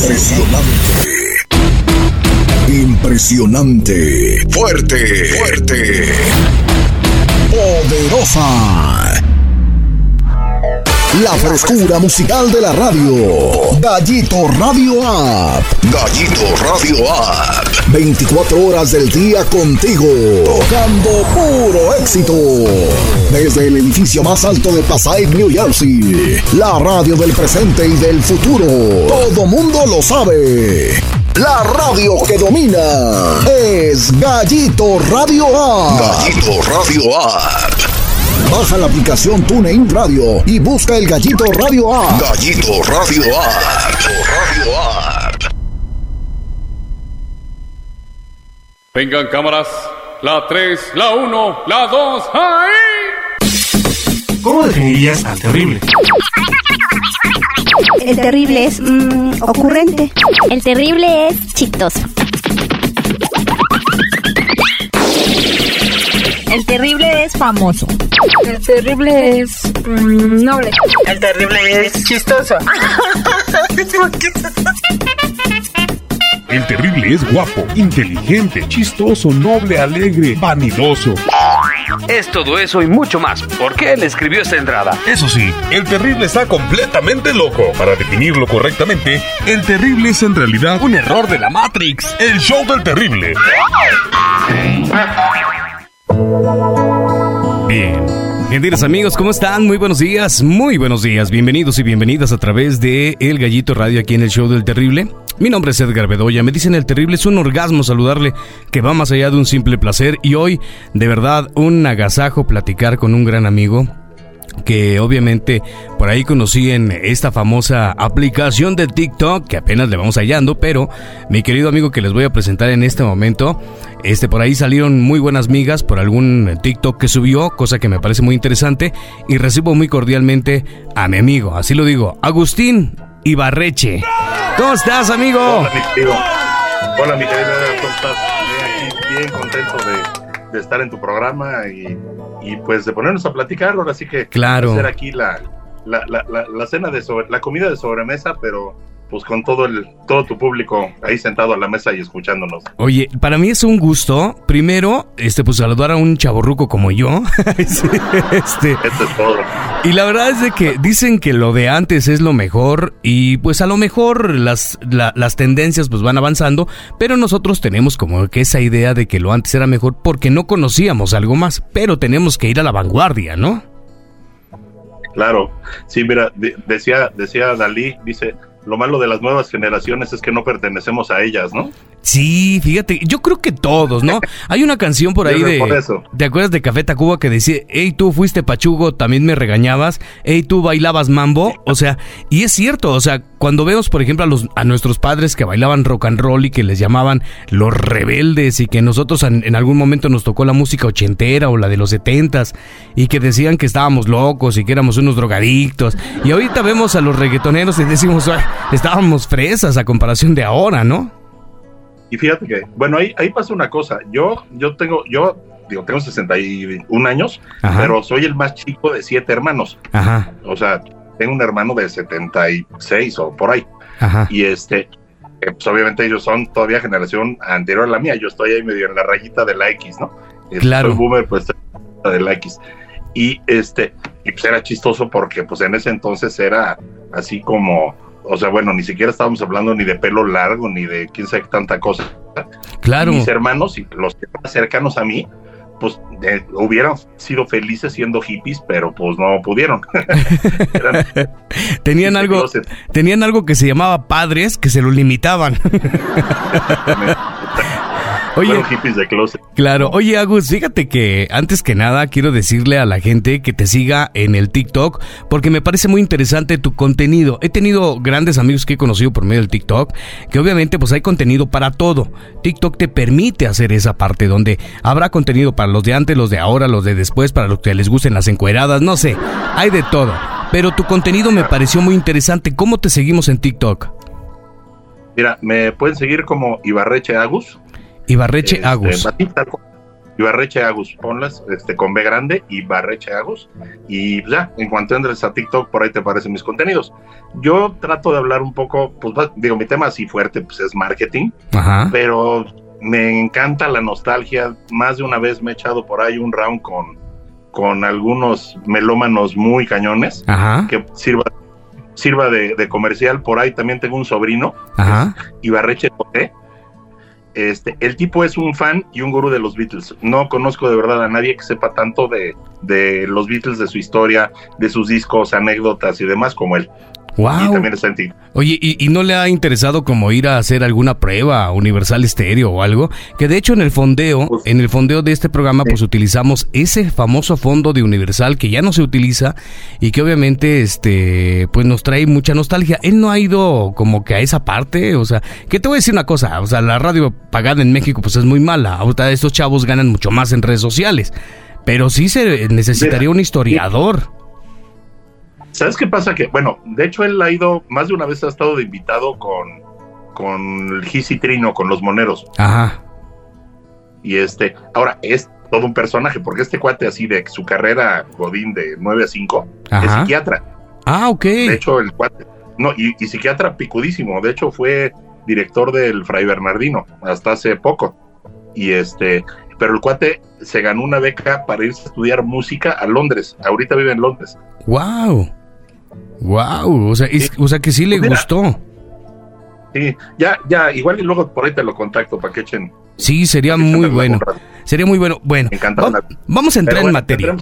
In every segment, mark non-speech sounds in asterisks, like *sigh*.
Impresionante. Impresionante. Fuerte. Fuerte. Poderosa. La frescura musical de la radio. Gallito Radio App. Gallito Radio App. 24 horas del día contigo. Tocando puro éxito. Desde el edificio más alto de Passaic, New Jersey. La radio del presente y del futuro. Todo mundo lo sabe. La radio que domina es Gallito Radio App. Gallito Radio App. Baja la aplicación TuneIn Radio y busca el Gallito Radio App. Gallito Radio App. Radio App. Vengan cámaras. La 3, la 1, la 2, ¡ahí! ¿Cómo definirías al terrible? El terrible es mm, ocurrente. El terrible es chistoso. El terrible es famoso. El terrible es mm, noble. El terrible es chistoso. El terrible es guapo, inteligente, chistoso, noble, alegre, vanidoso. Es todo eso y mucho más. ¿Por qué él escribió esta entrada? Eso sí, el terrible está completamente loco. Para definirlo correctamente, el terrible es en realidad un error de la Matrix. El show del terrible. Bien. Gentiles amigos, ¿cómo están? Muy buenos días, muy buenos días. Bienvenidos y bienvenidas a través de El Gallito Radio aquí en el Show del Terrible. Mi nombre es Edgar Bedoya. Me dicen el terrible es un orgasmo saludarle que va más allá de un simple placer. Y hoy, de verdad, un agasajo platicar con un gran amigo que obviamente por ahí conocí en esta famosa aplicación de TikTok que apenas le vamos hallando, pero mi querido amigo que les voy a presentar en este momento, este por ahí salieron muy buenas migas por algún TikTok que subió, cosa que me parece muy interesante y recibo muy cordialmente a mi amigo, así lo digo, Agustín Ibarreche. ¿Cómo estás, amigo? Hola, mi querido. ¿cómo estás? Bien contento de, de estar en tu programa y y pues de ponernos a platicar, ahora sí que claro. hacer aquí la, la, la, la, cena de sobre, la comida de sobremesa, pero pues con todo el todo tu público ahí sentado a la mesa y escuchándonos. Oye, para mí es un gusto, primero, este pues saludar a un chaborruco como yo. *laughs* este, Esto es todo. Y la verdad es de que dicen que lo de antes es lo mejor y pues a lo mejor las, la, las tendencias pues van avanzando, pero nosotros tenemos como que esa idea de que lo antes era mejor porque no conocíamos algo más, pero tenemos que ir a la vanguardia, ¿no? Claro, sí, mira, de, decía, decía Dalí, dice, lo malo de las nuevas generaciones es que no pertenecemos a ellas, ¿no? Sí, fíjate, yo creo que todos, ¿no? *laughs* Hay una canción por ahí de... Por eso. ¿Te acuerdas de Café Tacuba que decía, hey, tú fuiste pachugo, también me regañabas, hey, tú bailabas mambo? O sea, y es cierto, o sea, cuando vemos, por ejemplo, a, los, a nuestros padres que bailaban rock and roll y que les llamaban los rebeldes y que nosotros en, en algún momento nos tocó la música ochentera o la de los setentas y que decían que estábamos locos y que éramos unos drogadictos. Y ahorita vemos a los reggaetoneros y decimos, "Ay, estábamos fresas a comparación de ahora, ¿no? Y fíjate que, bueno, ahí, ahí pasa una cosa. Yo, yo tengo, yo digo, tengo 61 años, Ajá. pero soy el más chico de siete hermanos. Ajá, O sea, tengo un hermano de 76 o por ahí. ajá. Y este, eh, pues obviamente ellos son todavía generación anterior a la mía. Yo estoy ahí medio en la rayita de la X, ¿no? Este, Claro. Soy boomer, pues estoy en la rayita de la X. Y este, y pues era chistoso porque pues en ese entonces era así como, o sea, bueno, ni siquiera estábamos hablando ni de pelo largo, ni de quién sabe tanta cosa. Claro. Mis hermanos y los cercanos a mí, pues eh, hubieran sido felices siendo hippies, pero pues no pudieron. *laughs* Eran Tenían algo, tenían algo que se llamaba padres que se lo limitaban. *laughs* Oye, Fueron hippies de closet. Claro, oye Agus, fíjate que antes que nada quiero decirle a la gente que te siga en el TikTok porque me parece muy interesante tu contenido. He tenido grandes amigos que he conocido por medio del TikTok, que obviamente pues hay contenido para todo. TikTok te permite hacer esa parte donde habrá contenido para los de antes, los de ahora, los de después, para los que les gusten las encueradas, no sé, hay de todo. Pero tu contenido me pareció muy interesante. ¿Cómo te seguimos en TikTok? Mira, me pueden seguir como Ibarreche Agus. Ibarreche Este, Agus. cual. Ibarreche Agus, ponlas este, con B grande, Ibarreche Agus, y ya, en cuanto entres a TikTok, por ahí te aparecen mis contenidos. Yo trato de hablar un poco, pues digo, mi tema así fuerte pues es marketing, pero me encanta la nostalgia. Más de una vez me he echado por ahí un round con, con algunos melómanos muy cañones que sirva sirva de, comercial. Por ahí también tengo un sobrino, Ibarreche José. Este, el tipo es un fan y un gurú de los Beatles. No conozco de verdad a nadie que sepa tanto de, de los Beatles, de su historia, de sus discos, anécdotas y demás como él. Wow. Oye, ¿y, no le ha interesado como ir a hacer alguna prueba Universal Stereo o algo? Que de hecho en el fondeo, pues, en el fondeo de este programa, pues utilizamos ese famoso fondo de Universal que ya no se utiliza y que obviamente este pues nos trae mucha nostalgia. Él no ha ido como que a esa parte, o sea, que te voy a decir una cosa, o sea, la radio pagada en México pues es muy mala. Ahorita estos chavos ganan mucho más en redes sociales. Pero sí se necesitaría un historiador. ¿Sabes qué pasa? Que, bueno, de hecho él ha ido, más de una vez ha estado de invitado con, con el Gis Trino, con los moneros. Ajá. Y este, ahora es todo un personaje, porque este cuate así de su carrera Godín de 9 a 5 es psiquiatra. Ah, ok. De hecho, el cuate, no, y, y, psiquiatra picudísimo, de hecho fue director del Fray Bernardino hasta hace poco. Y este, pero el cuate se ganó una beca para irse a estudiar música a Londres. Ahorita vive en Londres. ¡Wow! Wow, o sea, o sea que sí le pues gustó. Sí, ya, ya, igual y luego por ahí te lo contacto para que echen. Sí, sería muy bueno. Sería muy bueno. Bueno, vamos a entrar en, materia.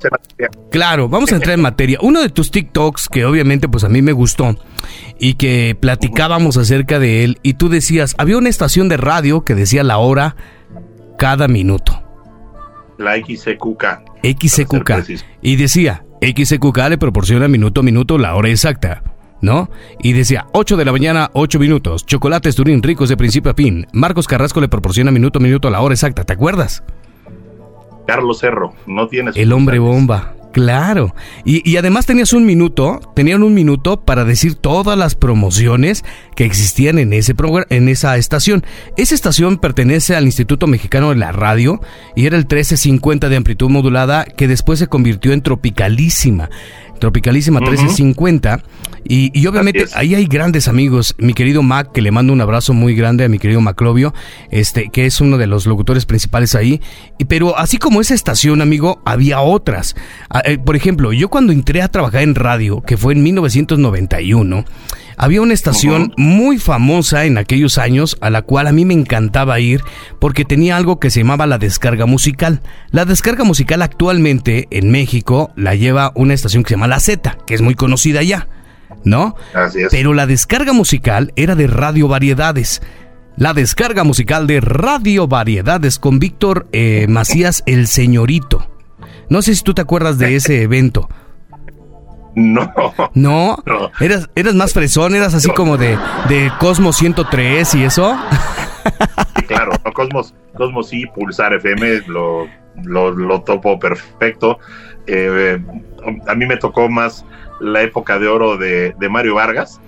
Claro, vamos a entrar en materia. Uno de tus TikToks que obviamente pues a mí me gustó y que platicábamos acerca de él y tú decías, había una estación de radio que decía la hora cada minuto. La XCQK. XCQK. Y decía, XQK le proporciona minuto a minuto la hora exacta. ¿No? Y decía, 8 de la mañana, 8 minutos. Chocolates Turín ricos de principio a fin. Marcos Carrasco le proporciona minuto a minuto la hora exacta. ¿Te acuerdas? Carlos Cerro, no tienes. El hombre bomba. Claro. Y, además tenías un minuto, tenían un minuto para decir todas las promociones que existían en, ese en esa estación. Esa estación pertenece al Instituto Mexicano de la Radio y era el 1350 de amplitud modulada que después se convirtió en Tropicalísima. Tropicalísima 1350. Y, y obviamente ahí hay grandes amigos. Mi querido Mac, que le mando un abrazo muy grande a mi querido Maclovio, este, que es uno de los locutores principales ahí. Y, pero así como esa estación, amigo, había otras. Ah, eh, por ejemplo, yo cuando entré a trabajar en radio, que fue en 1991, había una estación muy famosa en aquellos años a la cual a mí me encantaba ir porque tenía algo que se llamaba la descarga musical. La descarga musical actualmente en México la lleva una estación que se llama La Z, que es muy conocida ya, ¿no? Así es. Pero la descarga musical era de Radio Variedades. La descarga musical de Radio Variedades con Víctor eh, Macías el Señorito. No sé si tú te acuerdas de ese evento. No. ¿No? ¿Eras, ¿Eras más fresón? ¿Eras así como de, de Cosmos 103 y eso? claro, Cosmos, Cosmos sí, Pulsar FM lo, lo, topo perfecto. Eh, a mí me tocó más la época de oro de, Mario Vargas.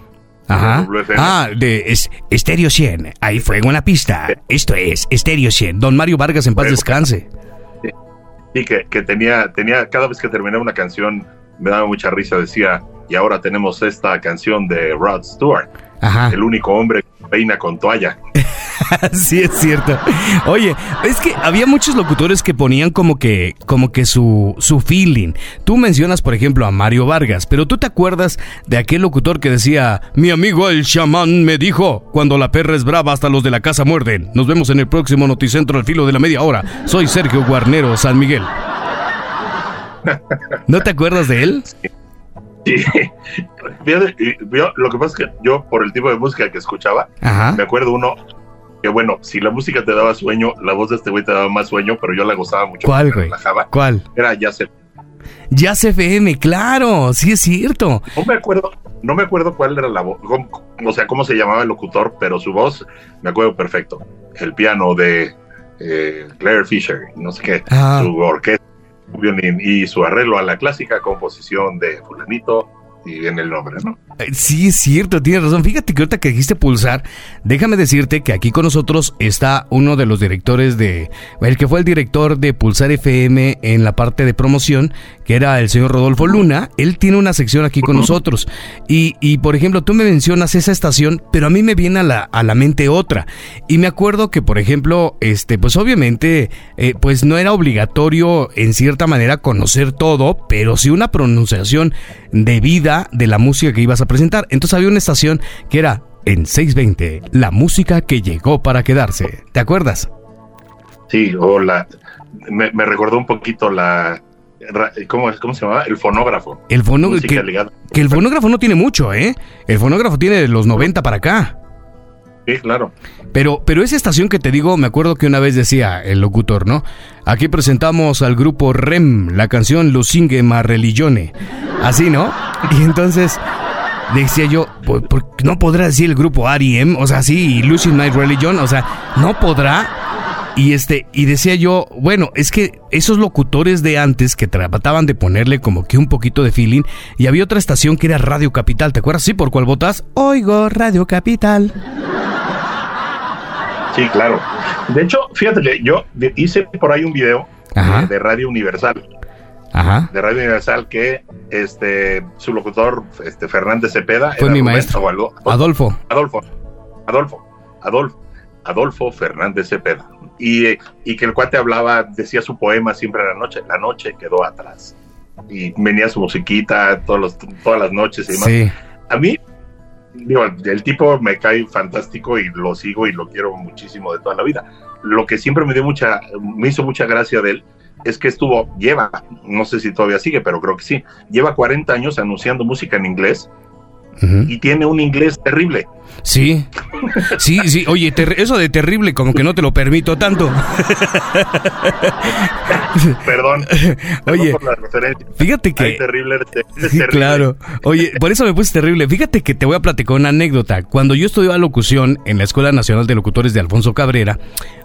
Ajá. Ah, de Estéreo 100. Hay fuego en la pista. Esto es Estéreo 100. Don Mario Vargas en paz descanse. Sí, que, que, tenía, tenía, cada vez que terminaba una canción, me daba mucha risa, decía, y ahora tenemos esta canción de Rod Stewart, el único hombre que peina con toalla. *laughs* sí, es cierto. Oye, es que había muchos locutores que ponían como que, como que su, su feeling. Tú mencionas, por ejemplo, a Mario Vargas, pero tú te acuerdas de aquel locutor que decía, mi amigo el chamán me dijo, cuando la perra es brava hasta los de la casa muerden. Nos vemos en el próximo Noticentro al filo de la media hora. Soy Sergio Guarnero, San Miguel. ¿No te acuerdas de él? Sí. lo que pasa es que yo, por el tipo de música que escuchaba, me acuerdo uno que, bueno, si la música te daba sueño, la voz de este güey te daba más sueño, pero yo la gozaba mucho. ¿Cuál, güey? ¿Cuál? Era Jazz Jazz FM, claro, sí es cierto. No me acuerdo, no me acuerdo cuál era la voz, o sea, cómo se llamaba el locutor, pero su voz me acuerdo perfecto. El piano de eh, Claire Fisher, no sé qué, su orquesta violín y su arreglo a la clásica composición de fulanito y viene el nombre, ¿no? Eh, sí, es cierto, tienes razón. Fíjate que ahorita que dijiste pulsar, déjame decirte que aquí con nosotros está uno de los directores de, el que fue el director de Pulsar FM en la parte de promoción, que era el señor Rodolfo Luna. Él tiene una sección aquí con nosotros. Y, y por ejemplo, tú me mencionas esa estación, pero a mí me viene a la, a la mente otra. Y me acuerdo que, por ejemplo, este, pues obviamente, eh, pues no era obligatorio en cierta manera conocer todo, pero sí una pronunciación debida de la música que ibas a presentar. Entonces había una estación que era en 620, la música que llegó para quedarse. ¿Te acuerdas? Sí, o la, me, recordó un poquito la, ¿Cómo, ¿Cómo, se llama? El fonógrafo. El fonógrafo. Que, que, el fonógrafo no tiene mucho, ¿eh? El fonógrafo tiene de los 90 para acá. Sí, claro. Pero, pero esa estación que te digo, me acuerdo que una vez decía el locutor, ¿no? Aquí presentamos al grupo REM, la canción Lo Singue Ma Religione. Así, ¿no? Y entonces decía yo, no podrá decir el grupo R.E.M., o sea, sí, Losing My Religion, o sea, no podrá. Y este, y decía yo, bueno, es que esos locutores de antes que trataban de ponerle como que un poquito de feeling, y había otra estación que era Radio Capital, ¿te acuerdas? Sí, por cuál votas? Oigo Radio Capital. Sí, claro. De hecho, fíjate que yo hice por ahí un video de Radio Universal. Ajá. De Radio Universal que este su locutor este Fernández Cepeda fue mi maestro Adolfo. Adolfo. Adolfo. Adolfo. Adolfo Fernández Cepeda. Y, y que el cuate hablaba, decía su poema siempre a la noche. La noche quedó atrás. Y venía su musiquita todos todas las noches y demás. Sí. A mí digo, el tipo me cae fantástico y lo sigo y lo quiero muchísimo de toda la vida. Lo que siempre me dio mucha, me hizo mucha gracia de él es que estuvo, lleva, no sé si todavía sigue, pero creo que sí, lleva 40 años anunciando música en inglés y tiene un inglés terrible. Sí, sí, sí. Oye, eso de terrible, como que no te lo permito tanto. *laughs* Perdón. Oye, fíjate que. *laughs* terrible, claro. Oye, por eso me puse terrible. Fíjate que te voy a platicar una anécdota. Cuando yo estudiaba locución en la Escuela Nacional de Locutores de Alfonso Cabrera,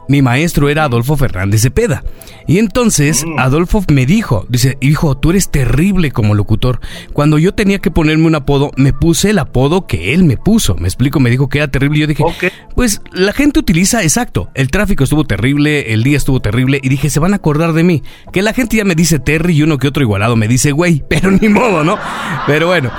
mi maestro era Adolfo Fernández Cepeda. Y entonces mm. Adolfo me dijo, dice, hijo, tú eres terrible como locutor. Cuando yo tenía que ponerme un apodo, me puse el apodo que él me puso. Me explico, me dijo que era terrible. Yo dije, pues la gente utiliza, exacto, el tráfico estuvo terrible, el día estuvo terrible. Y dije, se van a acordar de mí. Que la gente ya me dice Terry y uno que otro igualado me dice, güey, *laughs* pero ni modo, ¿no? Pero bueno.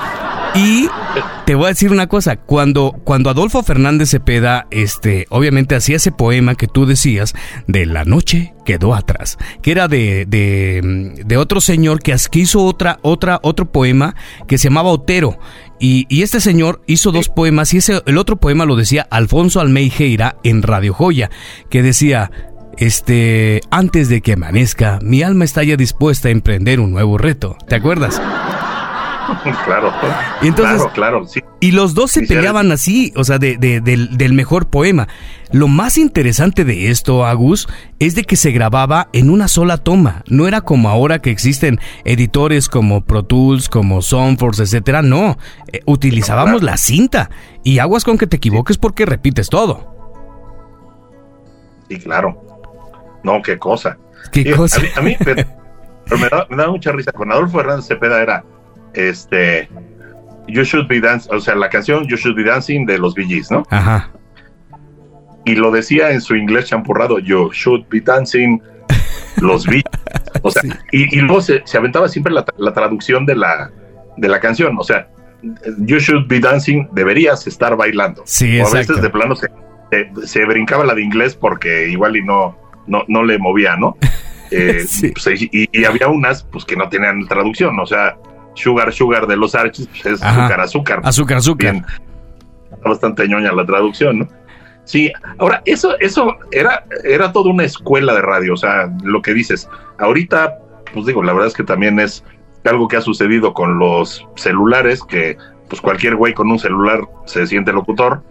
Y *laughs* te voy a decir una cosa, cuando, cuando Adolfo Fernández Cepeda, este, obviamente hacía ese poema que tú decías, de la noche quedó atrás, que era de, de, de otro señor que hizo otra, otra, otro poema que se llamaba Otero. Y, y, este señor hizo dos poemas y ese, el otro poema lo decía Alfonso Almeijeira en Radio Joya, que decía, este, antes de que amanezca, mi alma está ya dispuesta a emprender un nuevo reto. ¿Te acuerdas? *laughs* claro. Y entonces, claro, sí. Y los dos se peleaban así, o sea, de, del, mejor poema. Lo más interesante de esto, Agus, es de que se grababa en una sola toma. No era como ahora que existen editores como Pro Tools, como Soundforce, etcétera. No, eh, utilizábamos la cinta. Y aguas con que te equivoques porque repites todo. Sí, claro. No, qué cosa. ¿Qué cosa? A mí, me, da, me da mucha risa. Con Adolfo Hernández Cepeda era este, You Should Be Dancing, o sea, la canción You Should Be Dancing de los Bee ¿no? Ajá. Y lo decía en su inglés champurrado, You Should Be Dancing, los Bee O sea, *laughs* y, luego se, aventaba siempre la, traducción de la, de la canción, o sea, You Should Be Dancing, deberías estar bailando. Sí, o a veces de plano se, se, brincaba la de inglés porque igual y no, no, no le movía, ¿no? *laughs* Eh, pues, y, y, había unas pues que no tenían traducción, o sea, Sugar Sugar de los Archis, pues es azúcar, azúcar. Azúcar, azúcar. bastante ñoña la traducción, ¿no? Sí, ahora, eso, eso era, era toda una escuela de radio, o sea, lo que dices. Ahorita, pues digo, la verdad es que también es algo que ha sucedido con los celulares, que pues cualquier güey con un celular se siente locutor.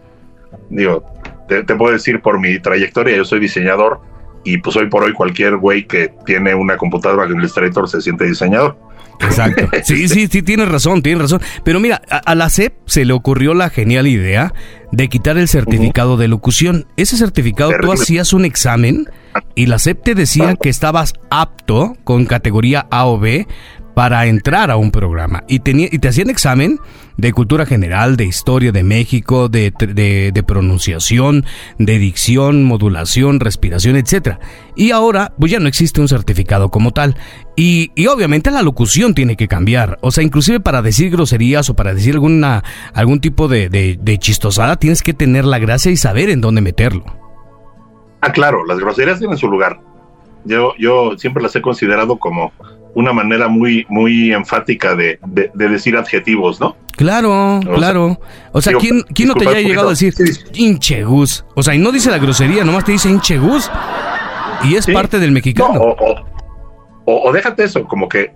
Digo, te, te puedo decir por mi trayectoria, yo soy diseñador y pues hoy por hoy cualquier güey que tiene una computadora con Illustrator se siente diseñador. Exacto. *laughs* Sí, sí, sí, tienes razón, tienes razón. Pero mira, a, la CEP se le ocurrió la genial idea de quitar el certificado de locución. Ese certificado tú hacías un examen y la CEP te decía que estabas apto con categoría A o B para entrar a un programa. Y, tenía, y te hacían examen de cultura general, de historia de México, de, pronunciación, de dicción, modulación, respiración, etc. Y ahora, pues ya no existe un certificado como tal. Y, y, obviamente la locución tiene que cambiar. O sea, inclusive para decir groserías o para decir alguna, algún tipo de, de, de chistosada, tienes que tener la gracia y saber en dónde meterlo. Ah, claro, las groserías tienen su lugar. Yo, yo siempre las he considerado como una manera muy, muy enfática de, de, de decir adjetivos, ¿no? Claro, o claro. Sea, o sea, digo, ¿quién, ¿quién no te haya llegado a decir hinchegus? O sea, y no dice la grosería, nomás te dice hinchegus. Y es ¿Sí? parte del mexicano. No, o, o, o, déjate eso, como que eh,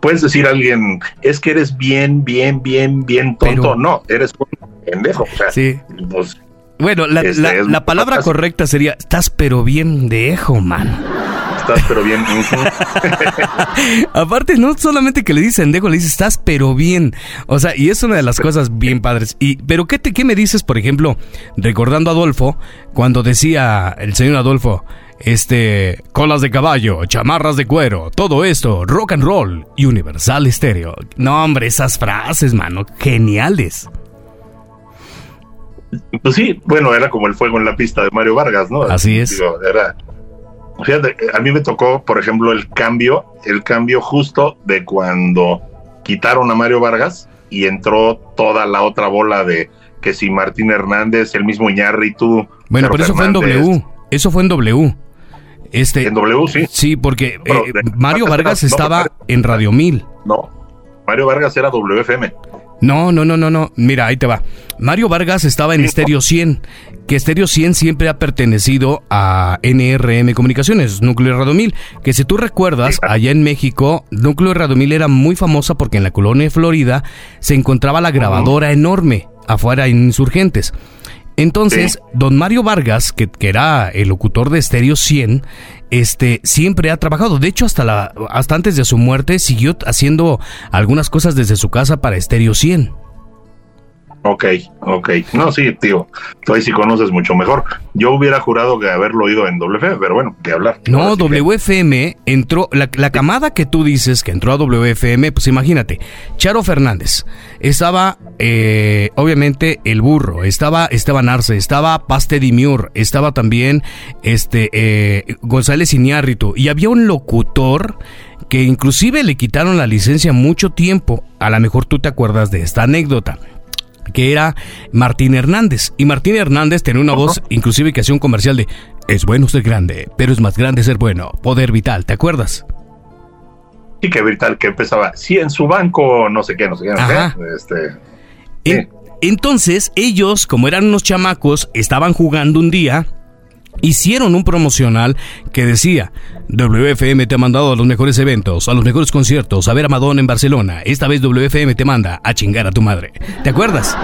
puedes decir a alguien, es que eres bien, bien, bien, bien tonto. Pero, no, eres un pendejo. O sea, sí. Pues, bueno, la, este, la, la palabra correcta sería, estás pero bien dejo, man. Estás pero bien. *laughs* Aparte, no solamente que le dicen dejo, le dices, estás pero bien. O sea, y es una de las cosas bien padres. Y, pero ¿qué, te, qué me dices, por ejemplo, recordando a Adolfo, cuando decía el señor Adolfo, este, colas de caballo, chamarras de cuero, todo esto, rock and roll y universal estéreo. No, hombre, esas frases, mano, geniales. Pues sí, bueno, era como el fuego en la pista de Mario Vargas, ¿no? Así es. Digo, era, fíjate, a mí me tocó, por ejemplo, el cambio, el cambio justo de cuando quitaron a Mario Vargas y entró toda la otra bola de que si Martín Hernández, el mismo Iñárritu. Bueno, pero eso Fernández, fue en W. Eso fue en W. Este, en W, sí. Sí, porque eh, Mario Vargas estaba no, en Radio 1000. No, Mario Vargas era WFM. No, no, no, no, no. Mira, ahí te va. Mario Vargas estaba en Estéreo 100, que Estéreo 100 siempre ha pertenecido a NRM Comunicaciones, Núcleo Radomil, que si tú recuerdas, allá en México, Núcleo Radomil era muy famosa porque en la colonia de Florida se encontraba la grabadora enorme afuera en Insurgentes. Entonces, sí. don Mario Vargas, que, que, era el locutor de Estéreo 100, este, siempre ha trabajado. De hecho, hasta, la, hasta antes de su muerte, siguió haciendo algunas cosas desde su casa para Estéreo 100. Ok, ok. No, sí, tío. Tú ahí sí conoces mucho mejor. Yo hubiera jurado que haberlo oído en WFM, pero bueno, que hablar. No, sí WFM que... entró, la, la, camada que tú dices que entró a WFM, pues imagínate, Charo Fernández, estaba eh, obviamente el burro, estaba Esteban Arce, estaba Paste Dimiur, estaba también este eh, González Iñárritu, y había un locutor que inclusive le quitaron la licencia mucho tiempo. A lo mejor tú te acuerdas de esta anécdota que era Martín Hernández. Y Martín Hernández tenía una voz, inclusive que hacía un comercial de Es bueno ser grande, pero es más grande ser bueno. Poder vital, ¿te acuerdas? Sí, que vital, que empezaba, sí, en su banco, no sé qué, no sé qué. Este, sí. Entonces, ellos, como eran unos chamacos, estaban jugando un día hicieron un promocional que decía, WFM te ha mandado a los mejores eventos, a los mejores conciertos, a ver a Madonna en Barcelona. Esta vez WFM te manda a chingar a tu madre. ¿Te acuerdas?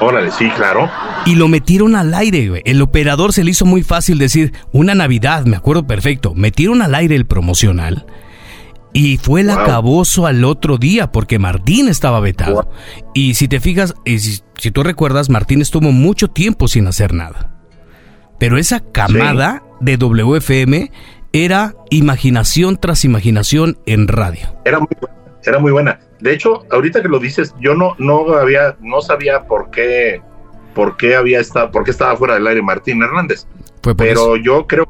Órale, sí, claro. Y lo metieron al aire, güey. El operador se le hizo muy fácil decir, una Navidad, me acuerdo perfecto. Metieron al aire el promocional. Y fue el wow. acaboso al otro día porque Martín estaba vetado. Wow. Y si te fijas, y si, si tú recuerdas, Martín estuvo mucho tiempo sin hacer nada. Pero esa camada sí. de WFM era imaginación tras imaginación en radio. Era muy, era muy buena. De hecho, ahorita que lo dices, yo no, no había, no sabía por qué, por qué había estado, por qué estaba fuera del aire Martín Hernández. Fue pero eso. yo creo,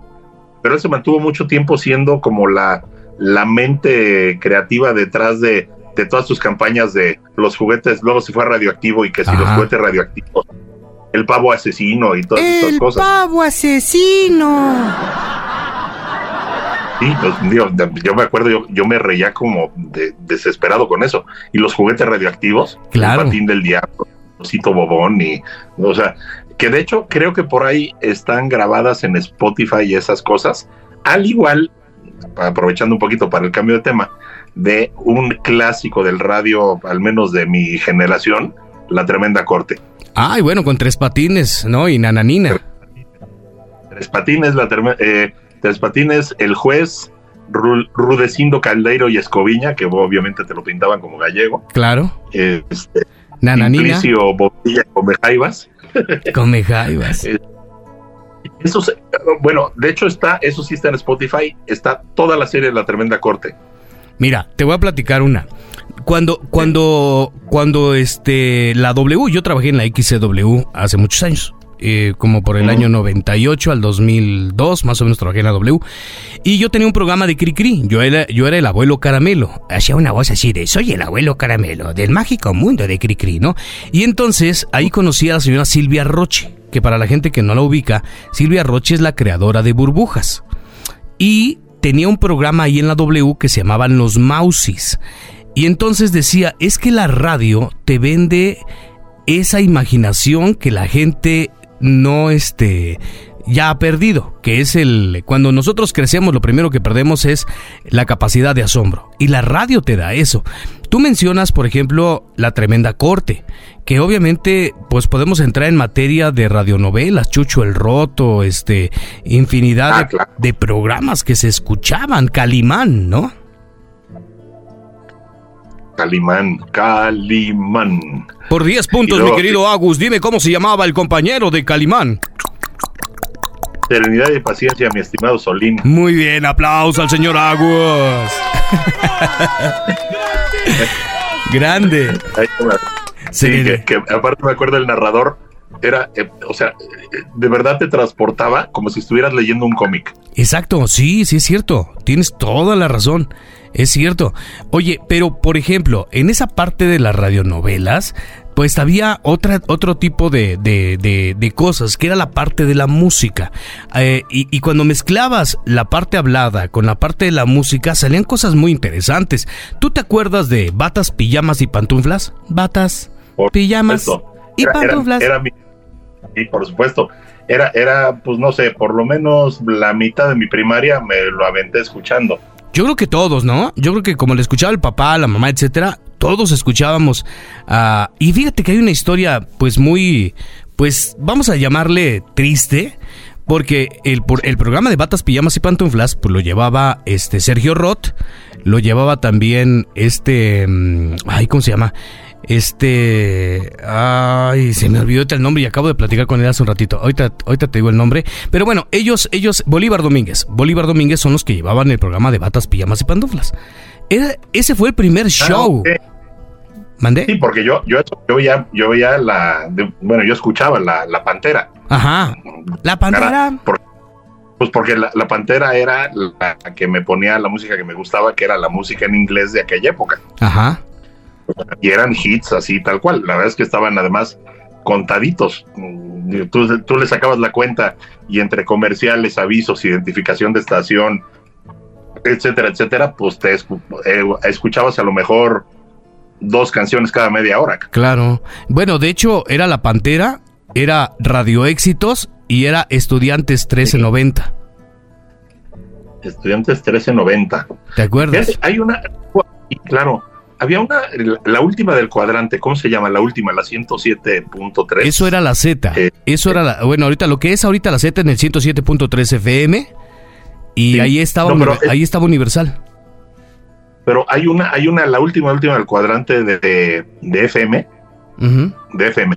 pero él se mantuvo mucho tiempo siendo como la, la mente creativa detrás de, de todas sus campañas de los juguetes. Luego se fue a radioactivo y que si Ajá. los juguetes radioactivos el pavo asesino y todas el estas cosas. El pavo asesino. Sí, pues, digo, yo me acuerdo, yo, yo me reía como de, desesperado con eso. Y los juguetes radioactivos, claro. el patín del diablo, el osito bobón, y, o sea, que de hecho creo que por ahí están grabadas en Spotify y esas cosas, al igual, aprovechando un poquito para el cambio de tema, de un clásico del radio, al menos de mi generación, La Tremenda Corte. Ay, bueno, con tres patines, ¿no? Y nananina. Tres patines, la eh, tres patines, el juez Ru Rudecindo Caldeiro y Escoviña, que obviamente te lo pintaban como gallego. Claro. Este, nananina. Simplicio Bobilla Comejaivas. *laughs* Comejaivas. Eso se, bueno, de hecho está, eso sí está en Spotify, está toda la serie de La Tremenda Corte. Mira, te voy a platicar una. Cuando, cuando, cuando este, la W, yo trabajé en la XCW hace muchos años. Eh, como por el año 98 al 2002, más o menos trabajé en la W. Y yo tenía un programa de Cricri. Yo era, yo era el abuelo caramelo. Hacía una voz así de, soy el abuelo caramelo, del mágico mundo de Cricri, ¿no? Y entonces ahí conocí a la señora Silvia Roche, que para la gente que no la ubica, Silvia Roche es la creadora de Burbujas. Y tenía un programa ahí en la W que se llamaban Los Mausis. Y entonces decía, es que la radio te vende esa imaginación que la gente no este ya ha perdido, que es el cuando nosotros crecemos lo primero que perdemos es la capacidad de asombro y la radio te da eso. Tú mencionas, por ejemplo, la tremenda corte, que obviamente pues podemos entrar en materia de radionovelas, Chucho el Roto, este infinidad de, de programas que se escuchaban, Calimán, ¿no? Calimán, Calimán. Por 10 puntos, mi querido Agus, dime cómo se llamaba el compañero de Calimán. Serenidad y paciencia, mi estimado Solín. Muy bien, aplauso al señor Agus. *laughs* Grande. Sí, que, aparte me acuerdo el narrador, era, eh, o sea, de verdad te transportaba como si estuvieras leyendo un cómic. Exacto, sí, sí es cierto, tienes toda la razón. Es cierto. Oye, pero por ejemplo, en esa parte de las radionovelas, pues había otra, otro tipo de, de, de, cosas, que era la parte de la música. Eh, y, y, cuando mezclabas la parte hablada con la parte de la música, salían cosas muy interesantes. ¿Tú te acuerdas de batas, pijamas y pantuflas? Batas, pijamas y pantuflas. Era, y por supuesto. Era, era, pues no sé, por lo menos la mitad de mi primaria me lo aventé escuchando. Yo creo que todos, ¿no? Yo creo que como le escuchaba el papá, la mamá, etcétera, todos escuchábamos. Uh, y fíjate que hay una historia, pues muy, pues vamos a llamarle triste, porque el, el programa de Batas, Pijamas y Pantuflas, pues lo llevaba este Sergio Roth, lo llevaba también este, mm, ay, ¿cómo se llama? Este. Ay, se me olvidó el nombre y acabo de platicar con él hace un ratito. Ahorita, ahorita te digo el nombre. Pero bueno, ellos, ellos, Bolívar Domínguez. Bolívar Domínguez son los que llevaban el programa de batas, pijamas y pantuflas. Era, ese fue el primer show. ¿Mandé? Sí, porque yo, yo, yo veía, yo veía la. bueno, yo escuchaba la, la pantera. Ajá. La pantera. pues porque la, la, pantera era la que me ponía la música que me gustaba, que era la música en inglés de aquella época. Ajá y eran hits así tal cual. La verdad es que estaban además contaditos. Tú, tú le sacabas la cuenta y entre comerciales, avisos, identificación de estación, etcétera, etcétera, pues te eh, escuchabas a lo mejor dos canciones cada media hora. Claro. Bueno, de hecho, era La Pantera, era Radio Éxitos y era Estudiantes 1390. Estudiantes 1390. ¿Te acuerdas? Hay una, claro, había una, la última del cuadrante, ¿cómo se llama? La última, la 107.3. Eso era la Z. Eh, Eso era la, bueno, ahorita lo que es ahorita la Z en el 107.3 FM y ahí estaba ahí estaba Universal. Pero hay una hay una la última última del cuadrante de, de, FM. De FM.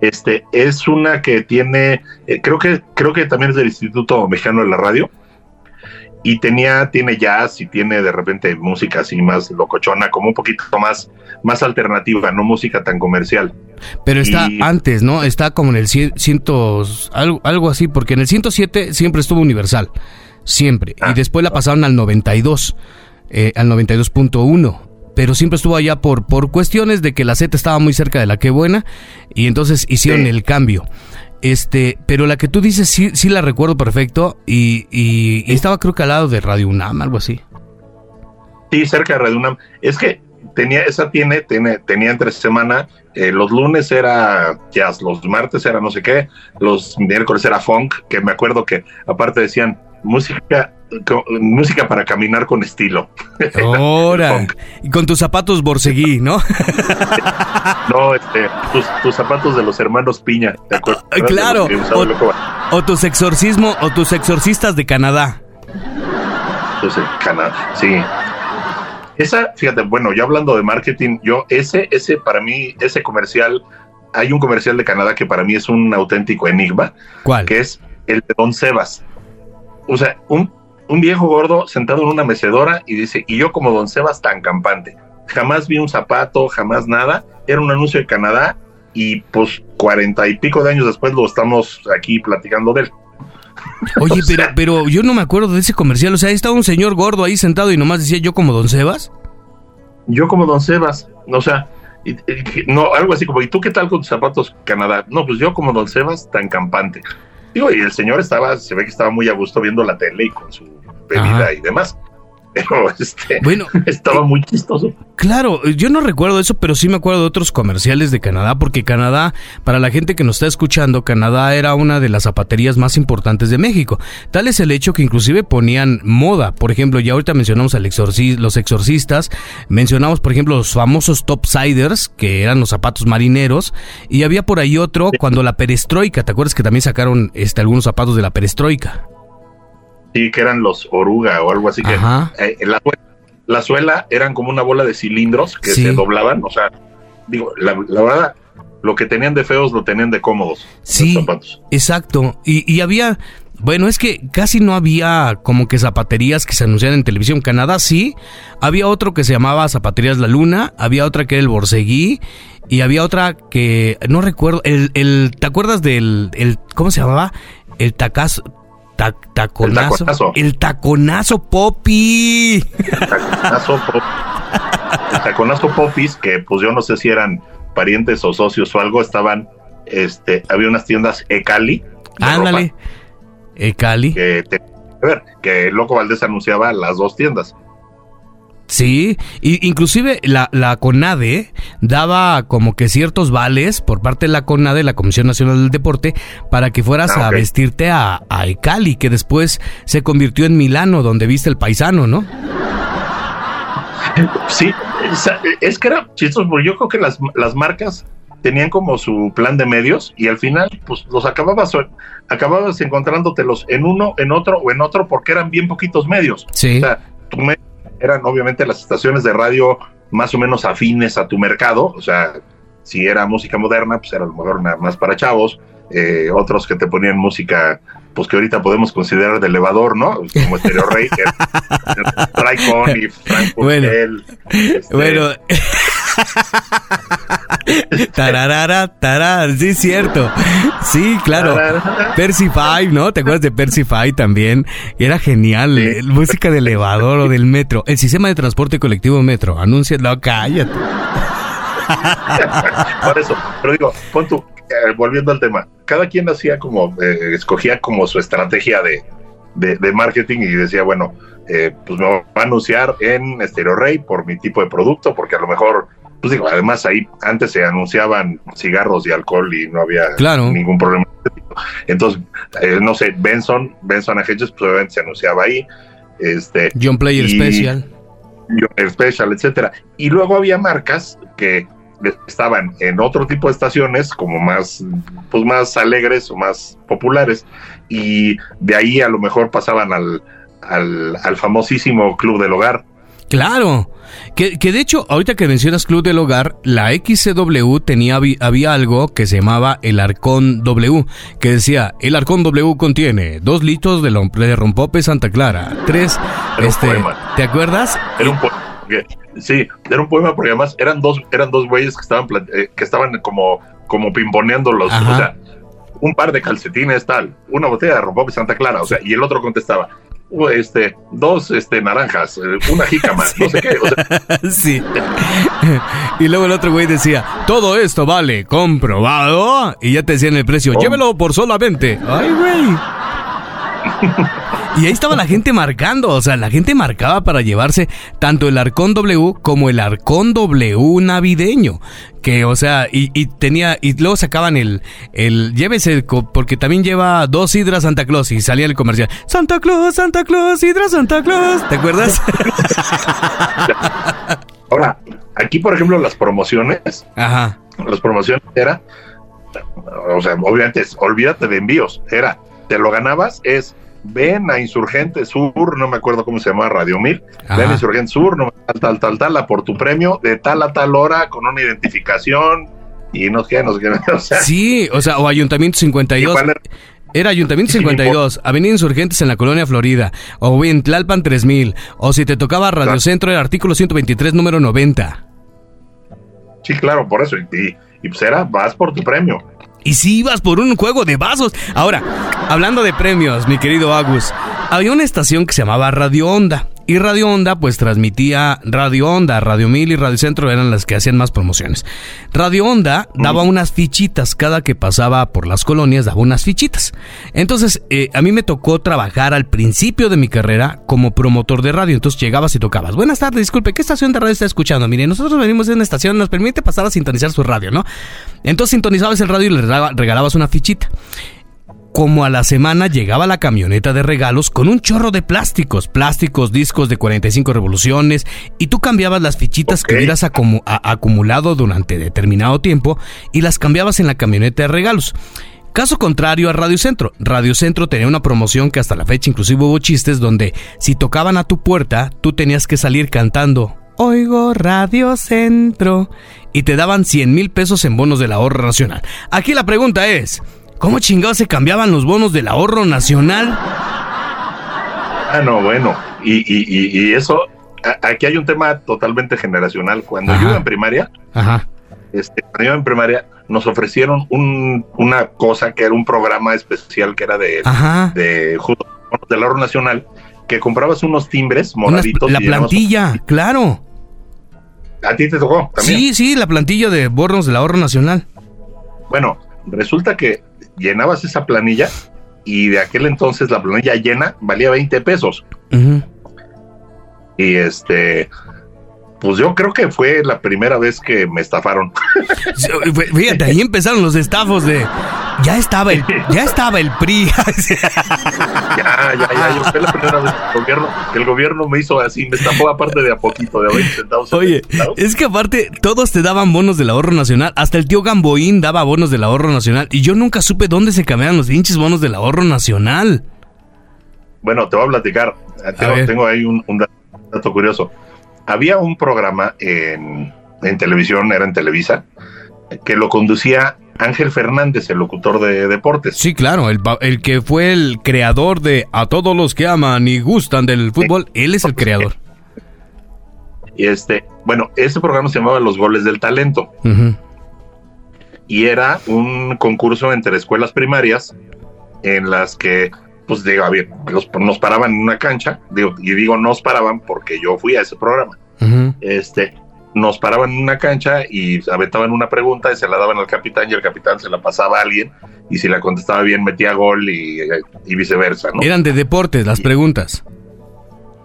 Este es una que tiene eh, creo que creo que también es del Instituto Mexicano de la Radio y tenía, tiene jazz y tiene de repente música así más locochona, como un poquito más, más alternativa, no música tan comercial. Pero está antes, ¿no? Está como en el ciento, algo, algo así, porque en el 107 siempre estuvo Universal, siempre, y ah. después la pasaron al 92, eh, al 92.1 pero siempre estuvo allá por, por cuestiones de que la Z estaba muy cerca de la que buena y entonces hicieron el cambio. Este, pero la que tú dices sí, sí la recuerdo perfecto y, y, estaba creo que al lado de Radio UNAM, algo así. Sí, cerca de Radio UNAM. Es que tenía, esa tiene, tiene tenía entre semana, eh, los lunes era jazz, los martes era no sé qué, los miércoles era funk, que me acuerdo que aparte decían música música para caminar con estilo. *laughs* Ahora, y con tus zapatos borseguí, ¿no? *laughs* no, este, tus, zapatos de los hermanos Piña, ¿te acuerdas? Claro, o, tus exorcismo, o tus exorcistas de Canadá. Entonces, Canadá, sí. Esa, fíjate, bueno, ya hablando de marketing, yo, ese, ese, para mí, ese comercial, hay un comercial de Canadá que para mí es un auténtico enigma. ¿Cuál? Que es el de Don Sebas. O sea, un un viejo gordo sentado en una mecedora y dice, y yo como don Sebas tan campante. Jamás vi un zapato, jamás nada. Era un anuncio de Canadá y pues cuarenta y pico de años después lo estamos aquí platicando de él. Oye, *laughs* pero, pero yo no me acuerdo de ese comercial. O sea, estaba un señor gordo ahí sentado y nomás decía yo como don Sebas. Yo como don Sebas. O sea, no, algo así como, ¿y tú qué tal con tus zapatos Canadá? No, pues yo como don Sebas tan campante. Digo, y el señor estaba, se ve que estaba muy a gusto viendo la tele y con su bebida y demás. *laughs* Pero este, bueno, *laughs* estaba muy chistoso. Claro, yo no recuerdo eso, pero sí me acuerdo de otros comerciales de Canadá, porque Canadá, para la gente que nos está escuchando, Canadá era una de las zapaterías más importantes de México. Tal es el hecho que inclusive ponían moda. Por ejemplo, ya ahorita mencionamos al los exorcistas, mencionamos, por ejemplo, los famosos topsiders, que eran los zapatos marineros, y había por ahí otro cuando la perestroika, ¿te acuerdas que también sacaron este, algunos zapatos de la perestroika? Sí, que eran los oruga o algo así que eh, la, suela eran como una bola de cilindros que se doblaban, o sea, digo, la, verdad, lo que tenían de feos lo tenían de cómodos. Sí, exacto. Y, y había, bueno, es que casi no había como que zapaterías que se anunciaran en televisión. Canadá sí, había otro que se llamaba Zapaterías La Luna, había otra que era el Borseguí y había otra que no recuerdo, el, el ¿te acuerdas del, el, ¿cómo se llamaba? El tacazo, taconazo. El taconazo. Poppy. El taconazo Poppy. El taconazo Popis, que pues yo no sé si eran parientes o socios o algo, estaban, este, había unas tiendas Ecali. Ándale. Ecali. Que, a ver, que Loco Valdés anunciaba las dos tiendas. Sí, y inclusive la, la, CONADE daba como que ciertos vales por parte de la CONADE, la Comisión Nacional del Deporte, para que fueras ah, a vestirte a, a Ecali, que después se convirtió en Milano, donde viste el paisano, ¿no? Sí, es que era chistoso, porque yo creo que las, las marcas tenían como su plan de medios y al final pues los acababas acababas encontrándotelos en uno, en otro o en otro porque eran bien poquitos medios. Sí. O sea, tu medio eran obviamente las estaciones de radio más o menos afines a tu mercado, o sea, si era música moderna, pues era a lo mejor nada más para chavos, eh, otros que te ponían música, pues que ahorita podemos considerar de elevador, ¿no? Como Stereo *laughs* Rey, Tricon y Frank Bueno, este, bueno. *laughs* Tararara, tarar, sí, cierto. Sí, claro. Percy Five, ¿no? ¿Te acuerdas de Percy Five también? Era genial. Música de elevador o del metro. El sistema de transporte colectivo metro. Anuncia, no, cállate. *laughs* Por eso, pero digo, pon tú, eh, volviendo al tema, cada quien hacía como, eh, escogía como su estrategia de, de, marketing y decía, bueno, eh, pues me voy a anunciar en Stereo Rey por mi tipo de producto, porque a lo mejor pues digo, además ahí antes se anunciaban cigarros y alcohol y no había ningún problema. Entonces, eh, no sé, Benson, Benson a Hedges, pues obviamente se anunciaba ahí. Este, John Player Special. John Player Special, etcétera. Y luego había marcas que estaban en otro tipo de estaciones, como más, pues más alegres o más populares, y de ahí a lo mejor pasaban al, al, al famosísimo Club del Hogar, Claro, que, que, de hecho, ahorita que mencionas Club del Hogar, la XCW tenía, había algo que se llamaba el Arcón W, que decía, el Arcón W contiene dos litros de, de rompope Santa Clara, tres, este, ¿te acuerdas? Era un sí, era un poema porque además eran dos, eran dos güeyes que estaban, eh, que estaban como, como pimponeando los, o sea, un par de calcetines tal, una botella de rompope Santa Clara, o sea, y el otro contestaba, este, dos este, naranjas, eh, una jícama, no sé qué. *laughs* sí. y luego el otro güey decía, todo esto vale comprobado. Y ya te decían el precio, oh. llévelo por solamente. Ay, güey. Y ahí estaba la gente marcando, o sea, la gente marcaba para llevarse tanto el Arcón W como el Arcón W navideño. Que, o sea, y, tenía, y luego sacaban el, el, llévese, porque también lleva dos hidras Santa Claus y salía el comercial. Santa Claus, Santa Claus, hidra Santa Claus. ¿Te acuerdas? *laughs* Ahora, aquí, por ejemplo, las promociones. Ajá. Las promociones era, o sea, obviamente, olvídate de envíos. Era, te lo ganabas, es ven a Insurgente Sur, no me acuerdo cómo se llama, Radio Mil, ven a Insurgente Sur, no, tal, tal, tal, tal, por tu premio de tal a tal hora con una identificación y no sé no sé qué. *laughs* sí, o sea, o Ayuntamiento 52. Era Ayuntamiento 52, Avenida Insurgentes en la Colonia Florida, o bien Tlalpan 3000, o si te tocaba Radio Centro, era artículo 123, número 90. Sí, claro, por eso. Y, y pues era, vas por tu premio. Y si ibas por un juego de vasos. Ahora, hablando de premios, mi querido Agus, había una estación que se llamaba Radio Onda. Y Radio Onda pues transmitía Radio Onda, Radio Mil y Radio Centro eran las que hacían más promociones. Radio Onda daba unas fichitas, cada que pasaba por las colonias daba unas fichitas. Entonces eh, a mí me tocó trabajar al principio de mi carrera como promotor de radio. Entonces llegabas y tocabas. Buenas tardes, disculpe, ¿qué estación de radio está escuchando? Mire, nosotros venimos de una estación, nos permite pasar a sintonizar su radio, ¿no? Entonces sintonizabas el radio y le regalabas una fichita como a la semana llegaba la camioneta de regalos con un chorro de plásticos, plásticos, discos de 45 revoluciones, y tú cambiabas las fichitas que hubieras acumulado durante determinado tiempo y las cambiabas en la camioneta de regalos. Caso contrario a Radio Centro. Radio Centro tenía una promoción que hasta la fecha inclusive hubo chistes donde si tocaban a tu puerta, tú tenías que salir cantando Oigo Radio Centro y te daban 100 mil pesos en bonos del ahorro nacional. Aquí la pregunta es, ¿Cómo chingados se cambiaban los bonos del ahorro nacional? Ah, no, bueno. Y, y, y, eso, aquí hay un tema totalmente generacional. Cuando yo iba en primaria, Este, cuando yo en primaria, nos ofrecieron un, una cosa que era un programa especial que era de, de del ahorro nacional, que comprabas unos timbres moraditos. la plantilla, claro. ¿A ti te tocó también? Sí, sí, la plantilla de bonos del ahorro nacional. Bueno, resulta que llenabas esa planilla y de aquel entonces la planilla llena valía 20 pesos. Y este, pues yo creo que fue la primera vez que me estafaron. Fíjate, ahí empezaron los estafos de ya estaba el, ya estaba el PRI. *laughs* ya, ya, ya, yo fue la primera vez que el gobierno, el gobierno me hizo así, me estafó aparte de a poquito, de 20 centavos. Oye, es que aparte todos te daban bonos del ahorro nacional, hasta el tío Gamboín daba bonos del ahorro nacional y yo nunca supe dónde se cambiaban los pinches bonos del ahorro nacional. Bueno, te voy a platicar. Tengo, ahí un, dato curioso. Había un programa en, en televisión, era en Televisa, que lo conducía Ángel Fernández, el locutor de deportes. Sí, claro, el, el, que fue el creador de A todos los que aman y gustan del fútbol, él es el creador. Y este, bueno, ese programa se llamaba Los Goles del Talento. Y era un concurso entre escuelas primarias en las que, pues digo, a ver, nos paraban en una cancha, digo, y digo nos paraban porque yo fui a ese programa. Este, nos paraban en una cancha y aventaban una pregunta y se la daban al capitán y el capitán se la pasaba a alguien y si la contestaba bien metía gol y, viceversa, ¿no? Eran de deportes las preguntas.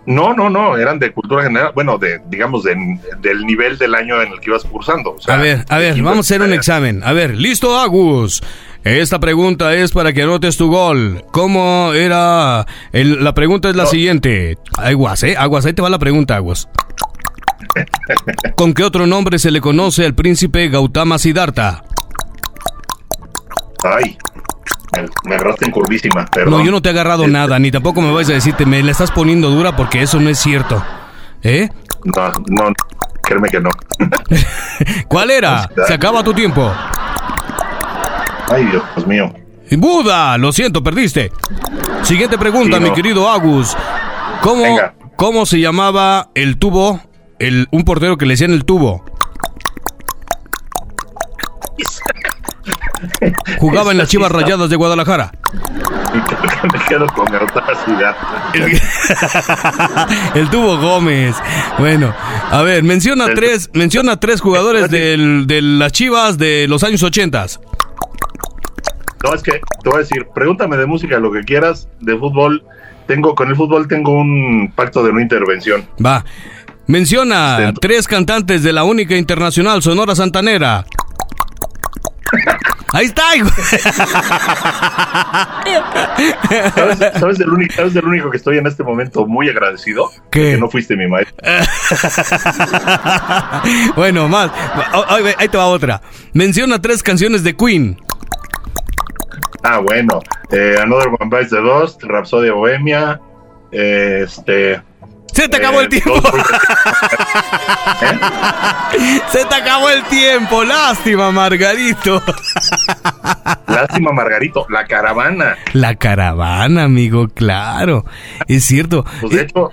No, no, no, eran de cultura general, bueno, de, digamos, del nivel del año en el que ibas cursando. a ver, a ver, vamos a hacer un examen. A ver, listo, Agus. Esta pregunta es para que anotes tu gol. ¿Cómo era? la pregunta es la siguiente. Aguas, ¿eh? Aguas, ahí te va la pregunta, Aguas. ¿Con qué otro nombre se le conoce al príncipe Gautama Siddhartha? Ay, me, agarraste en curvísima, No, yo no te he agarrado nada, ni tampoco me vais a decirte, me la estás poniendo dura porque eso no es cierto. ¿Eh? No, no, créeme que no. *laughs* ¿Cuál era? Se acaba tu tiempo. Ay, Dios mío. Buda, lo siento, perdiste. Siguiente pregunta, mi querido Agus. ¿Cómo, ¿Cómo se llamaba el tubo el, un portero que le decían el tubo. Jugaba en las Chivas Rayadas de Guadalajara. Me quedo con el, *laughs* el tubo Gómez. Bueno, a ver, menciona tres, menciona tres jugadores del, de las Chivas de los años ochentas. No, es que te voy a decir, pregúntame de música lo que quieras, de fútbol. Tengo, con el fútbol tengo un pacto de no intervención. Va. Menciona tres cantantes de la única internacional Sonora Santanera. Ahí está, ¿Sabes, del único, que estoy en este momento muy agradecido? Que no fuiste mi maestro. *laughs* bueno, más. Ahí te va otra. Menciona tres canciones de Queen. Ah, bueno. Eh, Another One Bites the Dust, Rhapsody Bohemia, este... Se te acabó el eh, tiempo. *laughs* Se te acabó el tiempo. Lástima, Margarito. Lástima, Margarito, la caravana. La caravana, amigo, claro. Es cierto. Pues de hecho,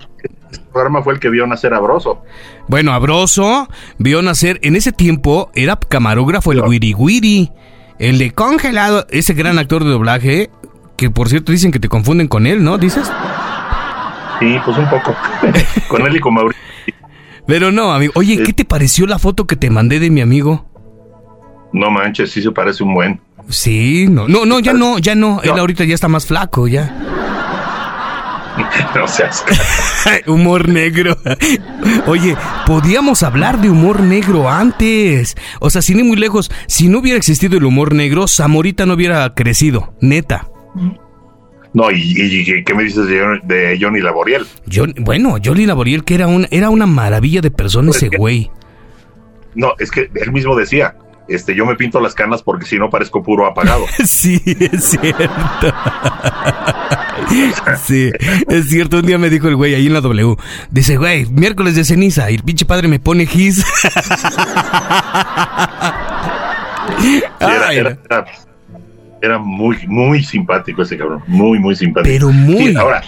este programa fue el que vio nacer a Broso. Bueno, Abroso vio nacer, en ese tiempo era camarógrafo el Wiri Wiri, el de congelado, ese gran actor de doblaje, que por cierto dicen que te confunden con él, ¿no? ¿Dices? Sí, pues un poco. *laughs* con él y con Mauricio. Pero no, amigo. Oye, ¿qué te pareció la foto que te mandé de mi amigo? No manches, sí se parece un buen. Sí, no, no, no, ya no, ya no. Él ahorita ya está más flaco, ya. *laughs* no seas. *laughs* humor negro. Oye, podíamos hablar de humor negro antes. O sea, sin ir muy lejos, si no hubiera existido el humor negro, Zamorita no hubiera crecido, neta. No, y, ¿qué me dices de, Johnny Laboriel? bueno, Johnny Laboriel, que era, un, era una maravilla de persona ese güey. No, es que él mismo decía, este, yo me pinto las canas porque si no parezco puro apagado. *laughs* sí, es cierto. *laughs* sí, es cierto. Un día me dijo el güey ahí en la W. Dice, güey, miércoles de ceniza. Y el pinche padre me pone gis. *laughs* era, muy, muy simpático ese cabrón. Muy, muy simpático. Pero muy. ahora,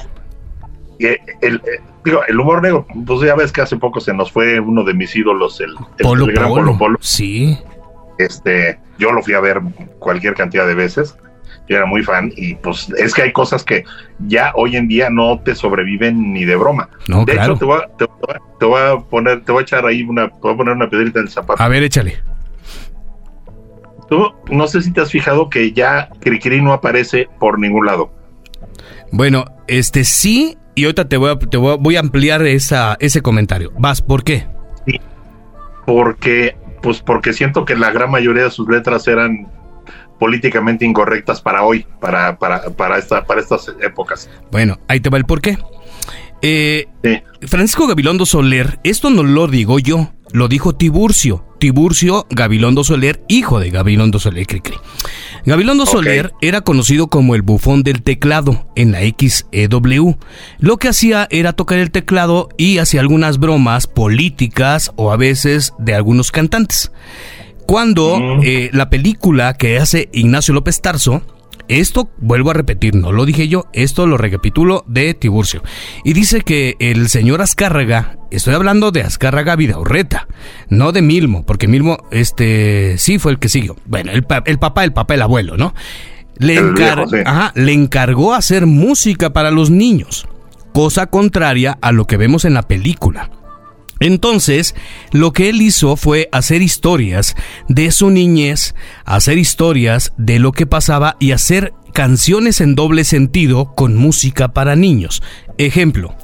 el, eh, digo, el humor negro, pues ya ves que hace poco se nos fue uno de mis ídolos, el, el, gran Polo Polo. Sí. Este, yo lo fui a ver cualquier cantidad de veces. Yo era muy fan y pues es que hay cosas que ya hoy en día no te sobreviven ni de broma. No, de hecho, te voy, a, te, voy a, poner, te voy a echar ahí una, te voy a poner una piedrita en el zapato. A ver, échale. Tú, no sé si te has fijado que ya Cricri no aparece por ningún lado. Bueno, este sí, y ahorita te voy a, te voy a, ampliar esa, ese comentario. Vas, ¿por qué? Sí, porque pues porque siento que la gran mayoría de sus letras eran políticamente incorrectas para hoy, para, para, para, esta, para estas épocas. Bueno, ahí te va el porqué. Eh, Francisco Gabilondo Soler, esto no lo digo yo, lo dijo Tiburcio. Tiburcio Gabilondo Soler, hijo de Gabilondo Soler. Gabilondo Soler era conocido como el bufón del teclado en la XEW. Lo que hacía era tocar el teclado y hacía algunas bromas políticas o a veces de algunos cantantes. Cuando mm. eh, la película que hace Ignacio López Tarso, esto, vuelvo a repetir, no lo dije yo, esto lo recapitulo de Tiburcio. Y dice que el señor Azcárraga, estoy hablando de Azcárraga Vidaurreta, no de Milmo, porque Milmo, este, sí fue el que siguió. Bueno, el, el papá, el papá, el abuelo, ¿no? Le, le encargó hacer música para los niños, cosa contraria a lo que vemos en la película. Entonces, lo que él hizo fue hacer historias de su niñez, hacer historias de lo que pasaba y hacer canciones en doble sentido con música para niños. Ejemplo,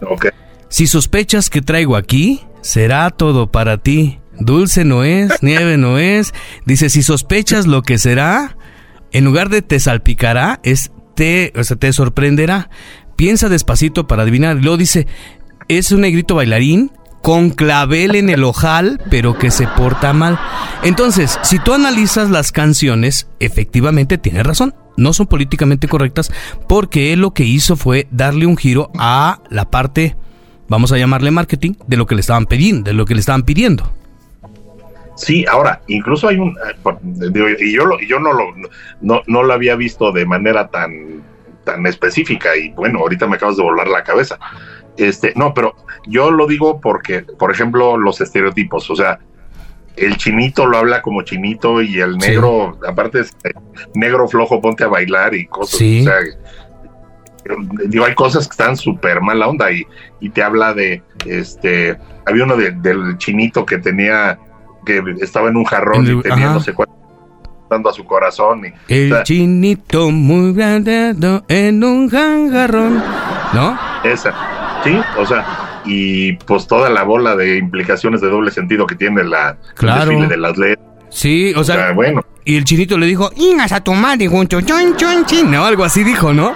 si sospechas que traigo aquí, será todo para ti. Dulce no es, *laughs* nieve no es. Dice, si sospechas lo que será, en lugar de te salpicará, es te, o sea, te sorprenderá. Piensa despacito para adivinar. Luego dice, es un negrito bailarín con clavel en el ojal, pero que se porta mal. Entonces, si tú analizas las canciones, efectivamente tiene razón. No son políticamente correctas porque él lo que hizo fue darle un giro a la parte, vamos a llamarle marketing, de lo que le estaban pidiendo, de lo que le estaban pidiendo. Sí, ahora, incluso hay un, eh, y yo, yo no, lo, no, no lo había visto de manera tan, tan específica y bueno, ahorita me acabas de volar la cabeza este, no, pero yo lo digo porque, por ejemplo, los estereotipos, o sea, el chinito lo habla como chinito y el negro, aparte es eh, negro flojo, ponte a bailar y cosas. O sea, digo, hay cosas que están súper mala onda y, y, te habla de, este, había uno del chinito que tenía, que estaba en un jarrón y tenía no sé cuánto dando a su corazón. Y, el chinito muy grande en un jarrón, ¿no? Esa. Sí, o sea, y pues toda la bola de implicaciones de doble sentido que tiene la claro. desfile de las letras. Sí, o sea, bueno. Y el chinito le dijo, ingas a tu madre, junto, chon, chon, chin, ¿no? Algo así dijo, ¿no?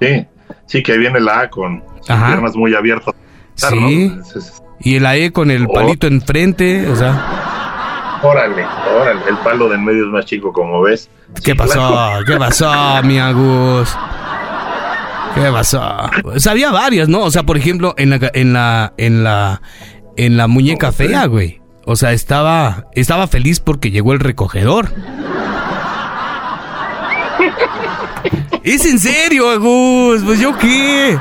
Sí, sí, que ahí viene la A con sus piernas muy abiertas. Sí. Y la E con el oh. palito enfrente, o sea. Órale, órale, el palo de en medio es más chico, como ves. ¿Qué pasó? ¿Qué pasó, mi Agus? ¿Qué pasó? Sabía varias, ¿no? O sea, por ejemplo, en la, en la, en la, en la muñeca fea, güey. O sea, estaba, estaba feliz porque llegó el recogedor. Es en serio, Agus. Pues yo qué.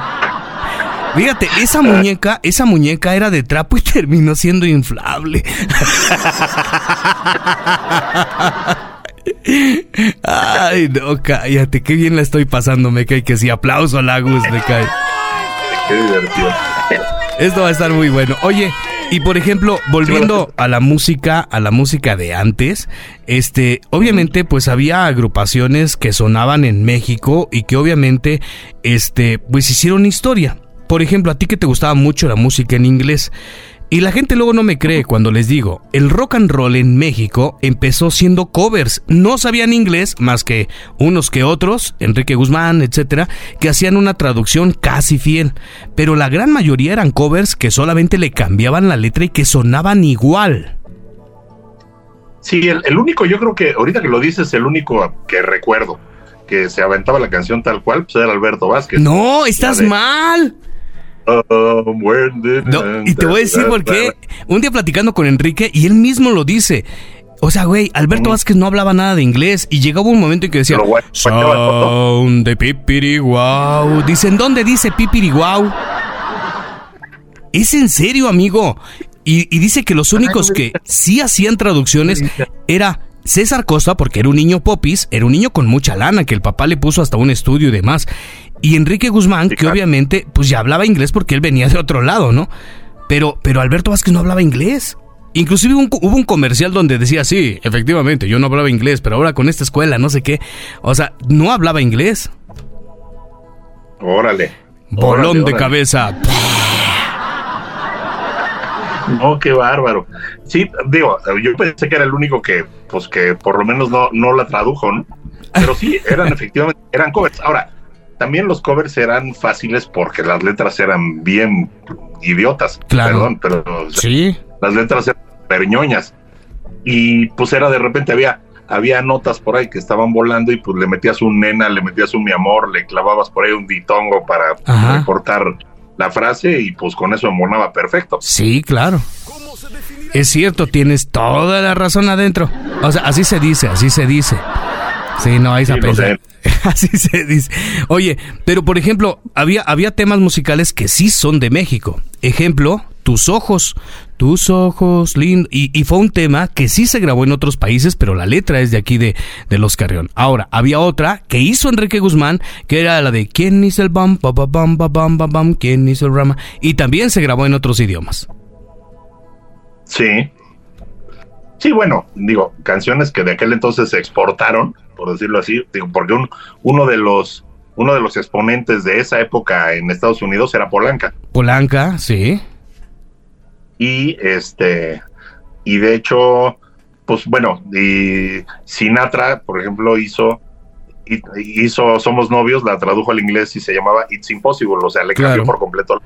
Fíjate, esa muñeca, esa muñeca era de trapo y terminó siendo inflable. *laughs* Ay, no, cállate, qué bien la estoy pasando, me cae que sí, aplauso a Lagus, me cae. Qué divertido. Esto va a estar muy bueno. Oye, y por ejemplo, volviendo a la música, a la música de antes, este, obviamente, pues había agrupaciones que sonaban en México y que obviamente, este, pues hicieron historia. Por ejemplo, a ti que te gustaba mucho la música en inglés. Y la gente luego no me cree cuando les digo, el rock and roll en México empezó siendo covers, no sabían inglés más que unos que otros, Enrique Guzmán, etcétera, que hacían una traducción casi fiel, pero la gran mayoría eran covers que solamente le cambiaban la letra y que sonaban igual. Sí, el, el único, yo creo que ahorita que lo dices, el único que recuerdo que se aventaba la canción tal cual, pues era Alberto Vázquez. No, estás de- mal. Um, No, y te voy a decir por qué. Un día platicando con Enrique y él mismo lo dice. O sea, güey, Alberto Vázquez no hablaba nada de inglés y llegaba un momento en que decía Sound de pipiri guau. Dicen, ¿dónde dice pipiri guau? ¿Es en serio, amigo? Y, y dice que los únicos que sí hacían traducciones era César Costa, porque era un niño popis, era un niño con mucha lana, que el papá le puso hasta un estudio y demás. Y Enrique Guzmán, que obviamente, pues ya hablaba inglés porque él venía de otro lado, ¿no? Pero, pero Alberto Vázquez no hablaba inglés. Inclusive un- hubo un comercial donde decía, sí, efectivamente, yo no hablaba inglés, pero ahora con esta escuela, no sé qué. O sea, no hablaba inglés. Órale. Bolón Órale, de órale. cabeza. No, qué bárbaro. Sí, digo, yo pensé que era el único que, pues que por lo menos no, no la tradujo, ¿no? Pero sí, eran *laughs* efectivamente, eran covers. Ahora, también los covers eran fáciles porque las letras eran bien idiotas. Claro. Perdón, pero Sí. las letras eran perñoñas. Y pues era de repente había, había notas por ahí que estaban volando y pues le metías un nena, le metías un mi amor, le clavabas por ahí un ditongo para Ajá. recortar la frase y pues con eso embonaba perfecto. Sí, claro. Es cierto, tienes toda la razón adentro. O sea, así se dice, así se dice. Sí, no hay Sí, lo sé. *laughs* Así se dice. Oye, pero por ejemplo, había, había temas musicales que sí son de México. Ejemplo, Tus ojos. Tus ojos, lindo. Y, y fue un tema que sí se grabó en otros países, pero la letra es de aquí de, de Los Carrión. Ahora, había otra que hizo Enrique Guzmán, que era la de ¿Quién hizo el bam, ba, ba, bam, ba, bam, ba, bam? ¿Quién hizo el rama? Y también se grabó en otros idiomas. Sí. Sí, bueno, digo, canciones que de aquel entonces se exportaron, por decirlo así, digo, porque un, uno de los uno de los exponentes de esa época en Estados Unidos era Polanca. Polanca, sí. Y este y de hecho, pues bueno, y Sinatra, por ejemplo, hizo hi- hizo Somos novios, la tradujo al inglés y se llamaba It's Impossible, o sea, le Claro. cambió por completo.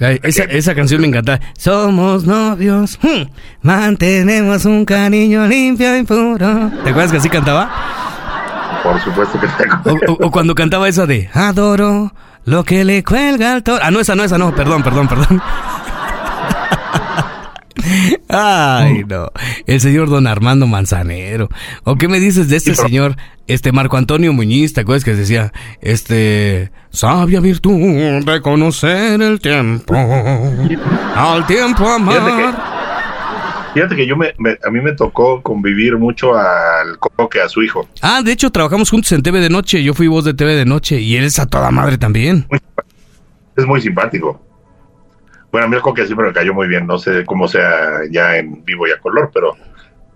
Ay, esa, esa canción me encanta. Somos novios, hmm, mantenemos un cariño limpio y puro. ¿Te acuerdas que así cantaba? Por supuesto que tengo. O, o- o cuando cantaba esa de Adoro lo que le cuelga al toro. Ah, no, esa no, esa no. Perdón, perdón, perdón. Ay, no. El señor don Armando Manzanero. ¿O qué me dices de este señor, este Marco Antonio Muñiz? ¿Te acuerdas que decía, este, sabia virtud de conocer el tiempo, al tiempo Fíjate que, amar? fíjate que yo me, me- a mí me tocó convivir mucho al coque, a su hijo. Ah, de hecho, trabajamos juntos en TV de noche. Yo fui voz de TV de noche y él es a toda madre también. Es muy simpático. Bueno, a mí el siempre me cayó muy bien. No sé cómo sea ya en vivo y a color, pero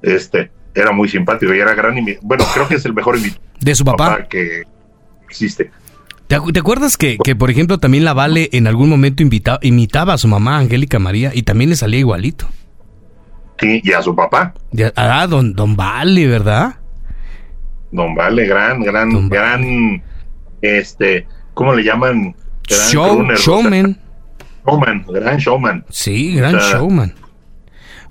este era muy simpático y era gran Bueno, creo que es el mejor invitado ¿De su papá? que existe. ¿Te, acu- te acuerdas que, que, por ejemplo, también la Vale en algún momento invita- imitaba a su mamá, Angélica María, y también le salía igualito? Sí, y a su papá, Ya- ah, don, don Vale, ¿verdad? Don Vale, gran, gran, gran, este, ¿cómo le llaman? Gran Show, crooner, o sea, showman. gran showman. Sí, gran O sea, showman.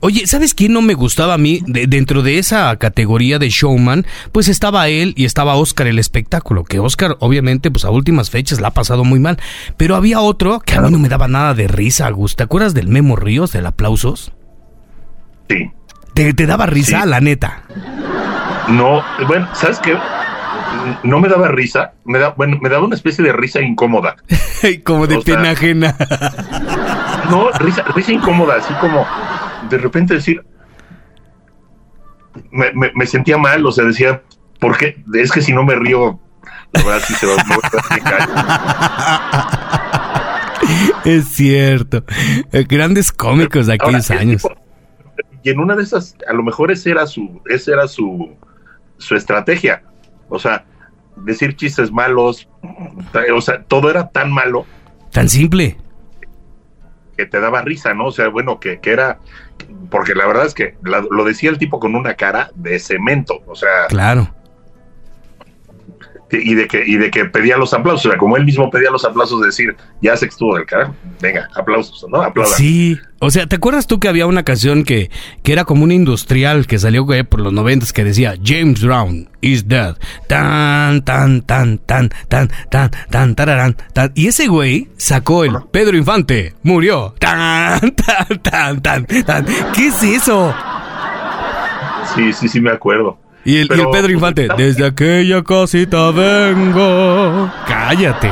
Oye, ¿sabes quién no me gustaba a mí? De- dentro de esa categoría de showman, pues estaba él y estaba Oscar el espectáculo, que Oscar obviamente pues a últimas fechas la ha pasado muy mal, pero había otro que a mí no me daba nada de risa, Gus. ¿Te acuerdas del Memo Ríos, del aplausos? Sí. Te, te daba risa, Sí. la neta. No, bueno, ¿sabes qué? No me daba risa, me, da, bueno, me daba una especie de risa incómoda. *laughs* como de pena ajena. no, risa, risa incómoda, así como de repente decir, me, me, sentía mal, o sea, decía, ¿por qué? Es que si no me río, la verdad sí se va, a *laughs* Es cierto. Grandes cómicos de aquellos años. y en una de esas, a lo mejor ese era su, ese era su, su estrategia. O sea, decir chistes malos, o sea, todo era tan malo. Tan simple. Que te daba risa, ¿no? O sea, bueno, que, que era, porque la verdad es que lo decía el tipo con una cara de cemento, o sea. Claro y de que y de que pedía los aplausos, o sea, como él mismo pedía los aplausos de decir, ya se estuvo del carajo, venga, aplausos, ¿no? Aplaudan. Sí, o sea, ¿te acuerdas tú que había una canción que, que era como un industrial que salió por los noventas que decía James Brown is dead, tan tan tan tan tan tan tan tararán, tan y ese güey sacó el Pedro Infante murió, tan *laughs* tan tan tan tan, ¿qué es eso? Sí, sí, sí me acuerdo. Y el, Pedro Infante, *laughs* desde aquella casita vengo. Cállate.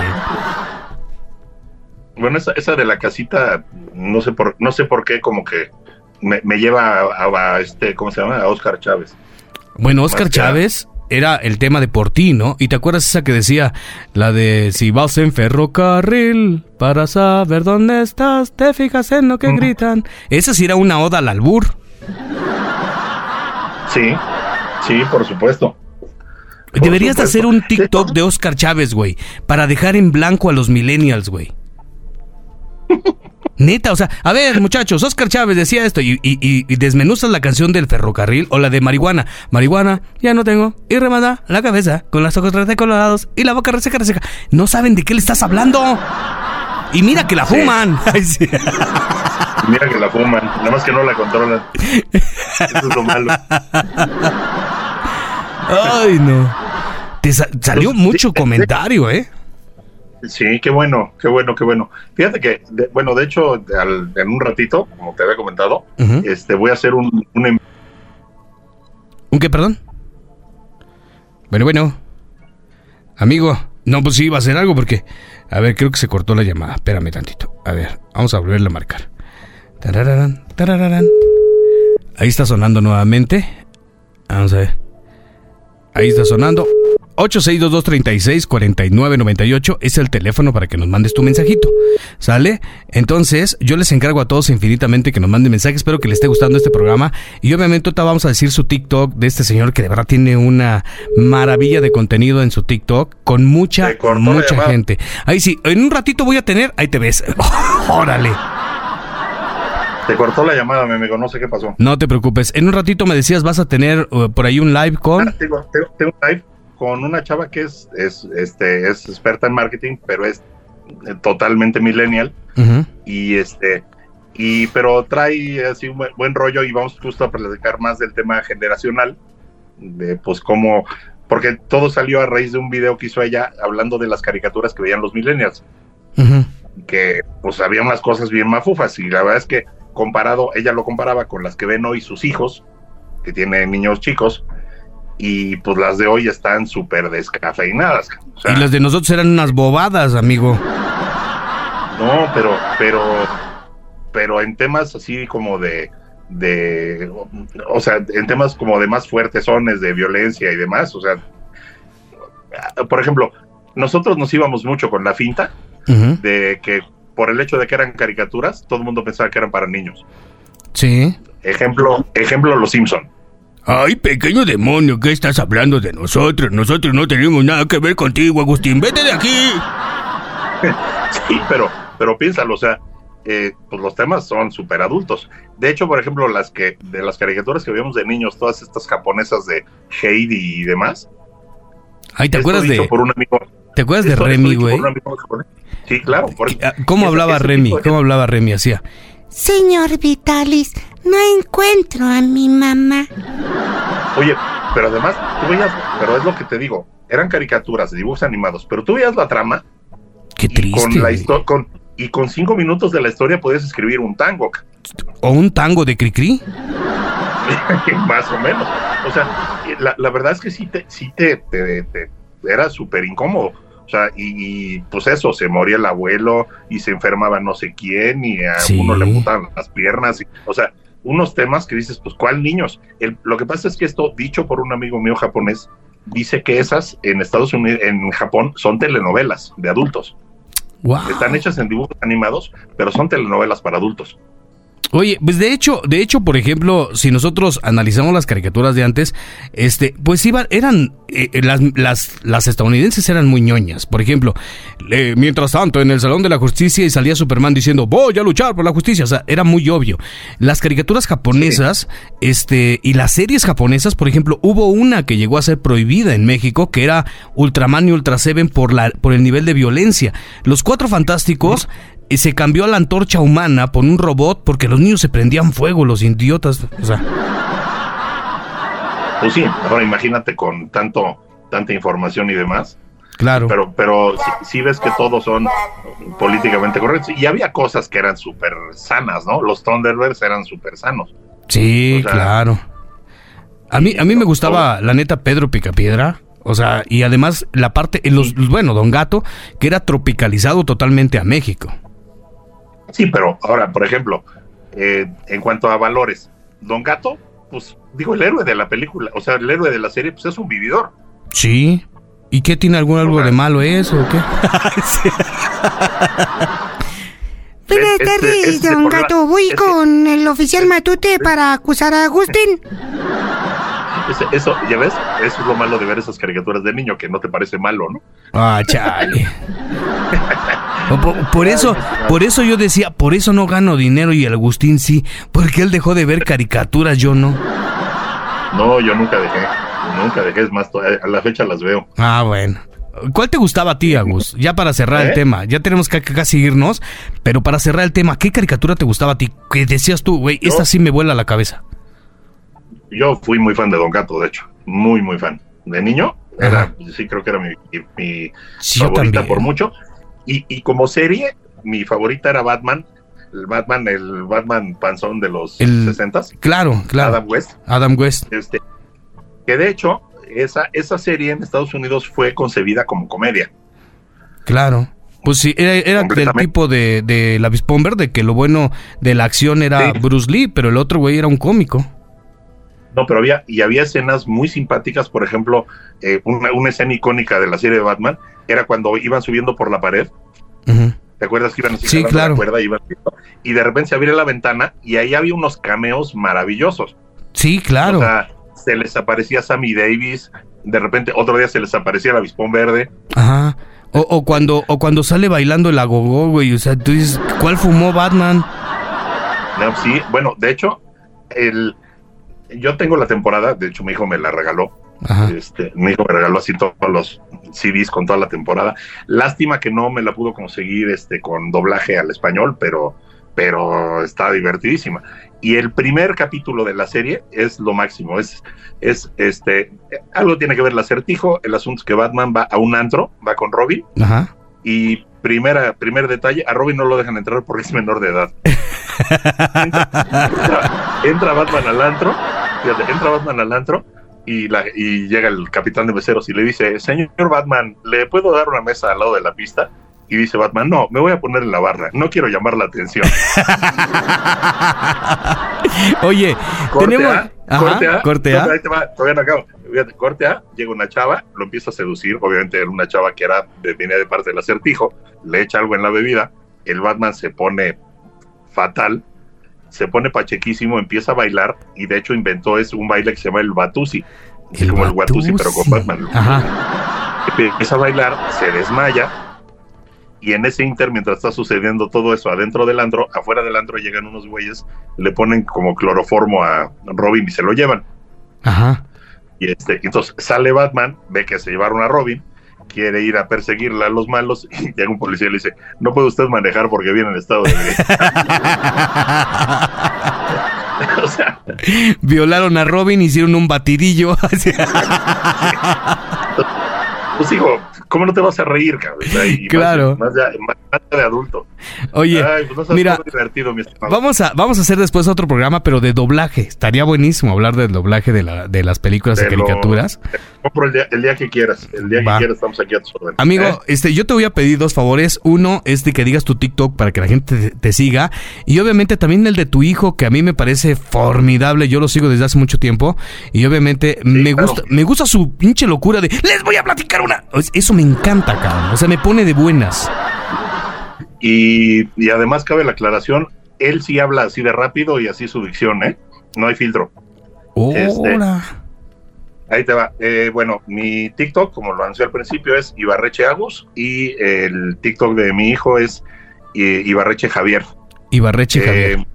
Bueno, esa, esa de la casita, no sé por, no sé por qué, como que me, lleva a, este, ¿cómo se llama? A Oscar Chávez. Bueno, Oscar Chávez era el tema de por ti, ¿no? Y te acuerdas esa que decía, la de si vas en ferrocarril para saber dónde estás, te fijas en lo que gritan. Esa sí era una oda al albur. Sí, Sí, por supuesto. Deberías de hacer un TikTok de Oscar Chávez, güey, para dejar en blanco a los millennials, güey. *laughs* Neta, o sea, a ver, muchachos, Oscar Chávez decía esto y, y, desmenuzas la canción del ferrocarril o la de marihuana. Marihuana, ya no tengo. Y remanda la cabeza con las ojos colorados y la boca reseca, reseca. No saben de qué le estás hablando. Y mira que la fuman. *laughs* *laughs* Mira que la fuman, nada más que no la controlan. Eso es lo malo. Ay, no. Te salió pues, mucho comentario, ¿eh? Sí, qué bueno, qué bueno, qué bueno. Fíjate que, bueno, de hecho, en un ratito, como te había comentado, este, voy a hacer un, un... ¿Un qué, perdón? Bueno, bueno. Amigo, no, pues sí, iba a hacer algo porque... A ver, creo que se cortó la llamada. Espérame tantito. A ver, vamos a volverle a marcar. Tarararán, tarararán. Ahí está sonando nuevamente. Vamos a ver. Ahí está sonando. 8622364998 es el teléfono para que nos mandes tu mensajito. ¿Sale? Entonces, yo les encargo a todos infinitamente que nos manden mensajes. Espero que les esté gustando este programa. Y obviamente, ahorita vamos a decir su TikTok de este señor que de verdad tiene una maravilla de contenido en su TikTok con mucha, mucha gente. Ahí sí, en un ratito voy a tener. Ahí te ves. *laughs* ¡Órale! Te cortó la llamada, mi amigo, no sé qué pasó. No te preocupes. En un ratito me decías, vas a tener uh, por ahí un live con. Ah, tengo, un live con una chava que es, es, este, es experta en marketing, pero es eh, totalmente millennial. Y este. Y, pero trae así un buen, rollo y vamos justo a platicar más del tema generacional, de pues cómo, porque todo salió a raíz de un video que hizo ella hablando de las caricaturas que veían los millennials, que pues había unas cosas bien mafufas y la verdad es que comparado, ella lo comparaba con las que ven hoy sus hijos, que tienen niños chicos, y pues las de hoy están súper descafeinadas. y las de nosotros eran unas bobadas, amigo. No, pero, pero, pero en temas así como de, de, o sea, en temas como de más fuertes sones, de violencia y demás, o sea, por ejemplo, nosotros nos íbamos mucho con la finta de que por el hecho de que eran caricaturas, todo el mundo pensaba que eran para niños. Sí. Ejemplo, ejemplo Los Simpson. Ay, pequeño demonio, ¿qué estás hablando de nosotros? Nosotros no tenemos nada que ver contigo, Agustín. Vete de aquí. *laughs* sí, pero, pero piénsalo, o sea, eh, pues los temas son súper adultos. De hecho, por ejemplo, las que de las caricaturas que vimos de niños, todas estas japonesas de Heidi y demás. Ay, ¿te acuerdas de? ¿Te acuerdas de Remy, güey? Sí, claro. Ah, ¿Cómo hablaba Remy? ¿Cómo hablaba Remy? Hacía. Señor Vitalis, no encuentro a mi mamá. Oye, pero además, tú veías, pero es lo que te digo, eran caricaturas, dibujos animados, pero tú veías la trama. Qué triste. Y con, la con, y con cinco minutos de la historia podías escribir un tango. ¿O un tango de Cricri? *laughs* Más o menos. O sea, la, verdad es que sí te, sí te, te era súper incómodo. O sea, y, y, pues eso, se moría el abuelo y se enfermaba no sé quién y a Sí. uno le mutaban las piernas. y- o sea, unos temas que dices, pues, ¿cuál niños? El- lo que pasa es que esto, dicho por un amigo mío japonés, dice que esas en Estados Unidos, en Japón, son telenovelas de adultos. Wow. Están hechas en dibujos animados, pero son telenovelas para adultos. Oye, pues de hecho, de hecho, por ejemplo, si nosotros analizamos las caricaturas de antes, este, pues iban, eran, eh, eh, las, las, las estadounidenses eran muy ñoñas. Por ejemplo, eh, mientras tanto, en el Salón de la Justicia y salía Superman diciendo, voy a luchar por la justicia. O sea, era muy obvio. Las caricaturas japonesas, este, y las series japonesas, por ejemplo, hubo una que llegó a ser prohibida en México, que era Ultraman y Ultra Seven por la, por el nivel de violencia. Los Cuatro Fantásticos, se cambió a la antorcha humana por un robot porque los niños se prendían fuego, los idiotas. O sea, Pues sí, ahora imagínate con tanto, tanta información y demás. claro. Pero, pero sí, sí ves que todos son políticamente correctos. Y había cosas que eran súper sanas, ¿no? Los Thunderbirds eran súper sanos. sí, o sea, claro. A mí, a mí me gustaba, la neta, Pedro Picapiedra. O sea, y además la parte, en los, bueno, Don Gato, que era tropicalizado totalmente a México. Sí, pero ahora, por ejemplo, eh, en cuanto a valores, Don Gato, pues digo, el héroe de la película, o sea, el héroe de la serie, pues es un vividor. Sí. ¿Y qué tiene algún algo de malo eso o qué? *laughs* Buenas Este- tardes, este don programa- Gato. Voy este- con el oficial Matute para acusar a Agustín. *laughs* Eso, ya ves, eso es lo malo de ver esas caricaturas de niño, que no te parece malo, ¿no? Ah, chale. *laughs* Por, por eso, por eso yo decía, por eso no gano dinero y el Agustín sí, porque él dejó de ver caricaturas, yo no. No, yo nunca dejé, nunca dejé, es más, a la fecha las veo. Ah, bueno. ¿Cuál te gustaba a ti, Agus? Ya para cerrar el ¿Eh? tema, ya tenemos que, casi irnos, pero para cerrar el tema, ¿qué caricatura te gustaba a ti? Que decías tú, güey, esta sí me vuela la cabeza. Yo fui muy fan de Don Gato, de hecho, muy, muy fan. De niño, era, sí creo que era mi, mi- Sí, favorita por mucho. Y, y como serie, mi favorita era Batman, el Batman, el Batman panzón de los El- 60s, Claro, claro. Adam West. Adam West. Este, que de hecho, esa, esa serie en Estados Unidos fue concebida como comedia. Claro. Pues sí, era, era del tipo de, de la Bomber, de que lo bueno de la acción era Sí. Bruce Lee, pero el otro güey era un cómico. No, pero había, y había escenas muy simpáticas, por ejemplo, eh, una, una escena icónica de la serie de Batman era cuando iban subiendo por la pared. ¿Te acuerdas que iban así Sí, claro. la cuerda, iban y de repente se abría la ventana y ahí había unos cameos maravillosos. Sí, claro. O sea, se les aparecía Sammy Davis, de repente otro día se les aparecía el avispón verde. Ajá. O, o cuando o cuando sale bailando el agogó, güey. O sea, tú dices, ¿cuál fumó Batman? No, sí, bueno, de hecho, el, yo tengo la temporada, de hecho mi hijo me la regaló. Ajá. Este, mi hijo me regaló así todos los CDs con toda la temporada. Lástima que no me la pudo conseguir este con doblaje al español, pero, pero está divertidísima. Y el primer capítulo de la serie es lo máximo. Es, es este algo tiene que ver el acertijo. El asunto es que Batman va a un antro, va con Robin, Ajá. y primera, primer detalle, a Robin no lo dejan entrar porque es menor de edad. *laughs* entra, entra Batman al antro, fíjate, entra Batman al antro y, la, y llega el capitán de meseros y le dice, señor Batman, ¿le puedo dar una mesa al lado de la pista? Y dice Batman, no, me voy a poner en la barra, no quiero llamar la atención. *laughs* Oye, Corte tenemos. A, Ajá, corte A, corte no, A. ahí te va, todavía no acabo. Fíjate, corte A, llega una chava, lo empieza a seducir, obviamente era una chava que era venía de parte del acertijo, le echa algo en la bebida, el Batman se pone fatal, se pone pachequísimo, empieza a bailar y de hecho inventó es un baile que se llama el Batusi, El como el Watusi pero con. Batman. Ajá. Empieza a bailar, se desmaya y en ese inter, mientras está sucediendo todo eso adentro del andro, afuera del andro llegan unos güeyes, le ponen como cloroformo a Robin y se lo llevan. Ajá. Y este, entonces sale Batman, ve que se llevaron a Robin, quiere ir a perseguirla a los malos *laughs* y llega un policía y le dice, no puede usted manejar porque viene en estado de *laughs* o sea, Violaron a Robin, hicieron un batidillo. *laughs* Pues digo, ¿cómo no te vas a reír, cabrón? Y *laughs* Claro. Más, más de, más de adulto. Oye, Ay, pues no mira, muy divertido, mi. Vamos a, vamos a hacer después otro programa, pero de doblaje. Estaría buenísimo hablar del doblaje de, la, de las películas y lo- caricaturas. compro el día, el día que quieras. El día Va. que quieras estamos aquí a tus órdenes. Amigo, ¿eh? este, yo te voy a pedir dos favores. Uno es de que digas tu TikTok para que la gente te, te siga. Y obviamente también el de tu hijo, que a mí me parece formidable. Yo lo sigo desde hace mucho tiempo. Y obviamente me claro. gusta, me gusta su pinche locura de les voy a platicar una. Eso me encanta, cabrón. O sea, me pone de buenas. Y, y además cabe la aclaración, él sí habla así de rápido y así su dicción, ¿eh? No hay filtro. Este, Hola. Ahí te va. Eh, bueno, mi TikTok, como lo anuncié al principio, es Ibarreche Agus y el TikTok de mi hijo es eh, Ibarreche Javier. Ibarreche Eh, Javier.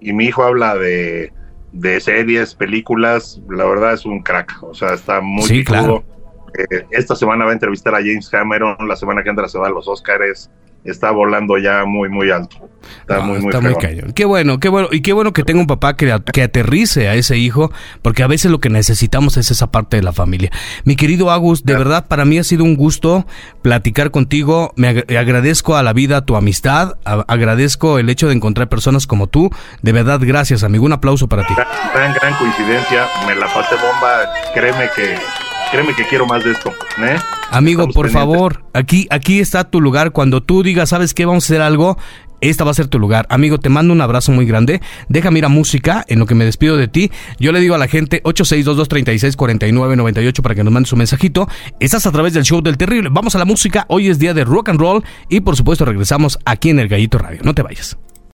Y mi hijo habla de, de series, películas, la verdad es un crack, o sea, está muy Sí, claro. Eh, esta semana va a entrevistar a James Cameron, la semana que entra se va a los Oscars, está volando ya muy, muy alto. Está Ah, muy, muy está muy cañón. Qué bueno, qué bueno. Y qué bueno que tenga un papá que, que aterrice a ese hijo, porque a veces lo que necesitamos es esa parte de la familia. Mi querido Agus, de verdad para mí ha sido un gusto platicar contigo. Me ag- agradezco a la vida tu amistad, a- agradezco el hecho de encontrar personas como tú. De verdad, gracias, amigo. Un aplauso para ti. Gran, gran coincidencia, me la pasé bomba, créeme que, créeme que quiero más de esto, ¿eh? Amigo, Estamos por pendientes. favor, aquí, aquí está tu lugar. Cuando tú digas, ¿sabes qué? Vamos a hacer algo. Esta va a ser tu lugar. Amigo, te mando un abrazo muy grande. Déjame ir a música en lo que me despido de ti. Yo le digo a la gente 8622364998 para que nos mande su mensajito. Estás a través del show del terrible. Vamos a la música. Hoy es día de rock and roll y por supuesto regresamos aquí en el Gallito Radio. No te vayas.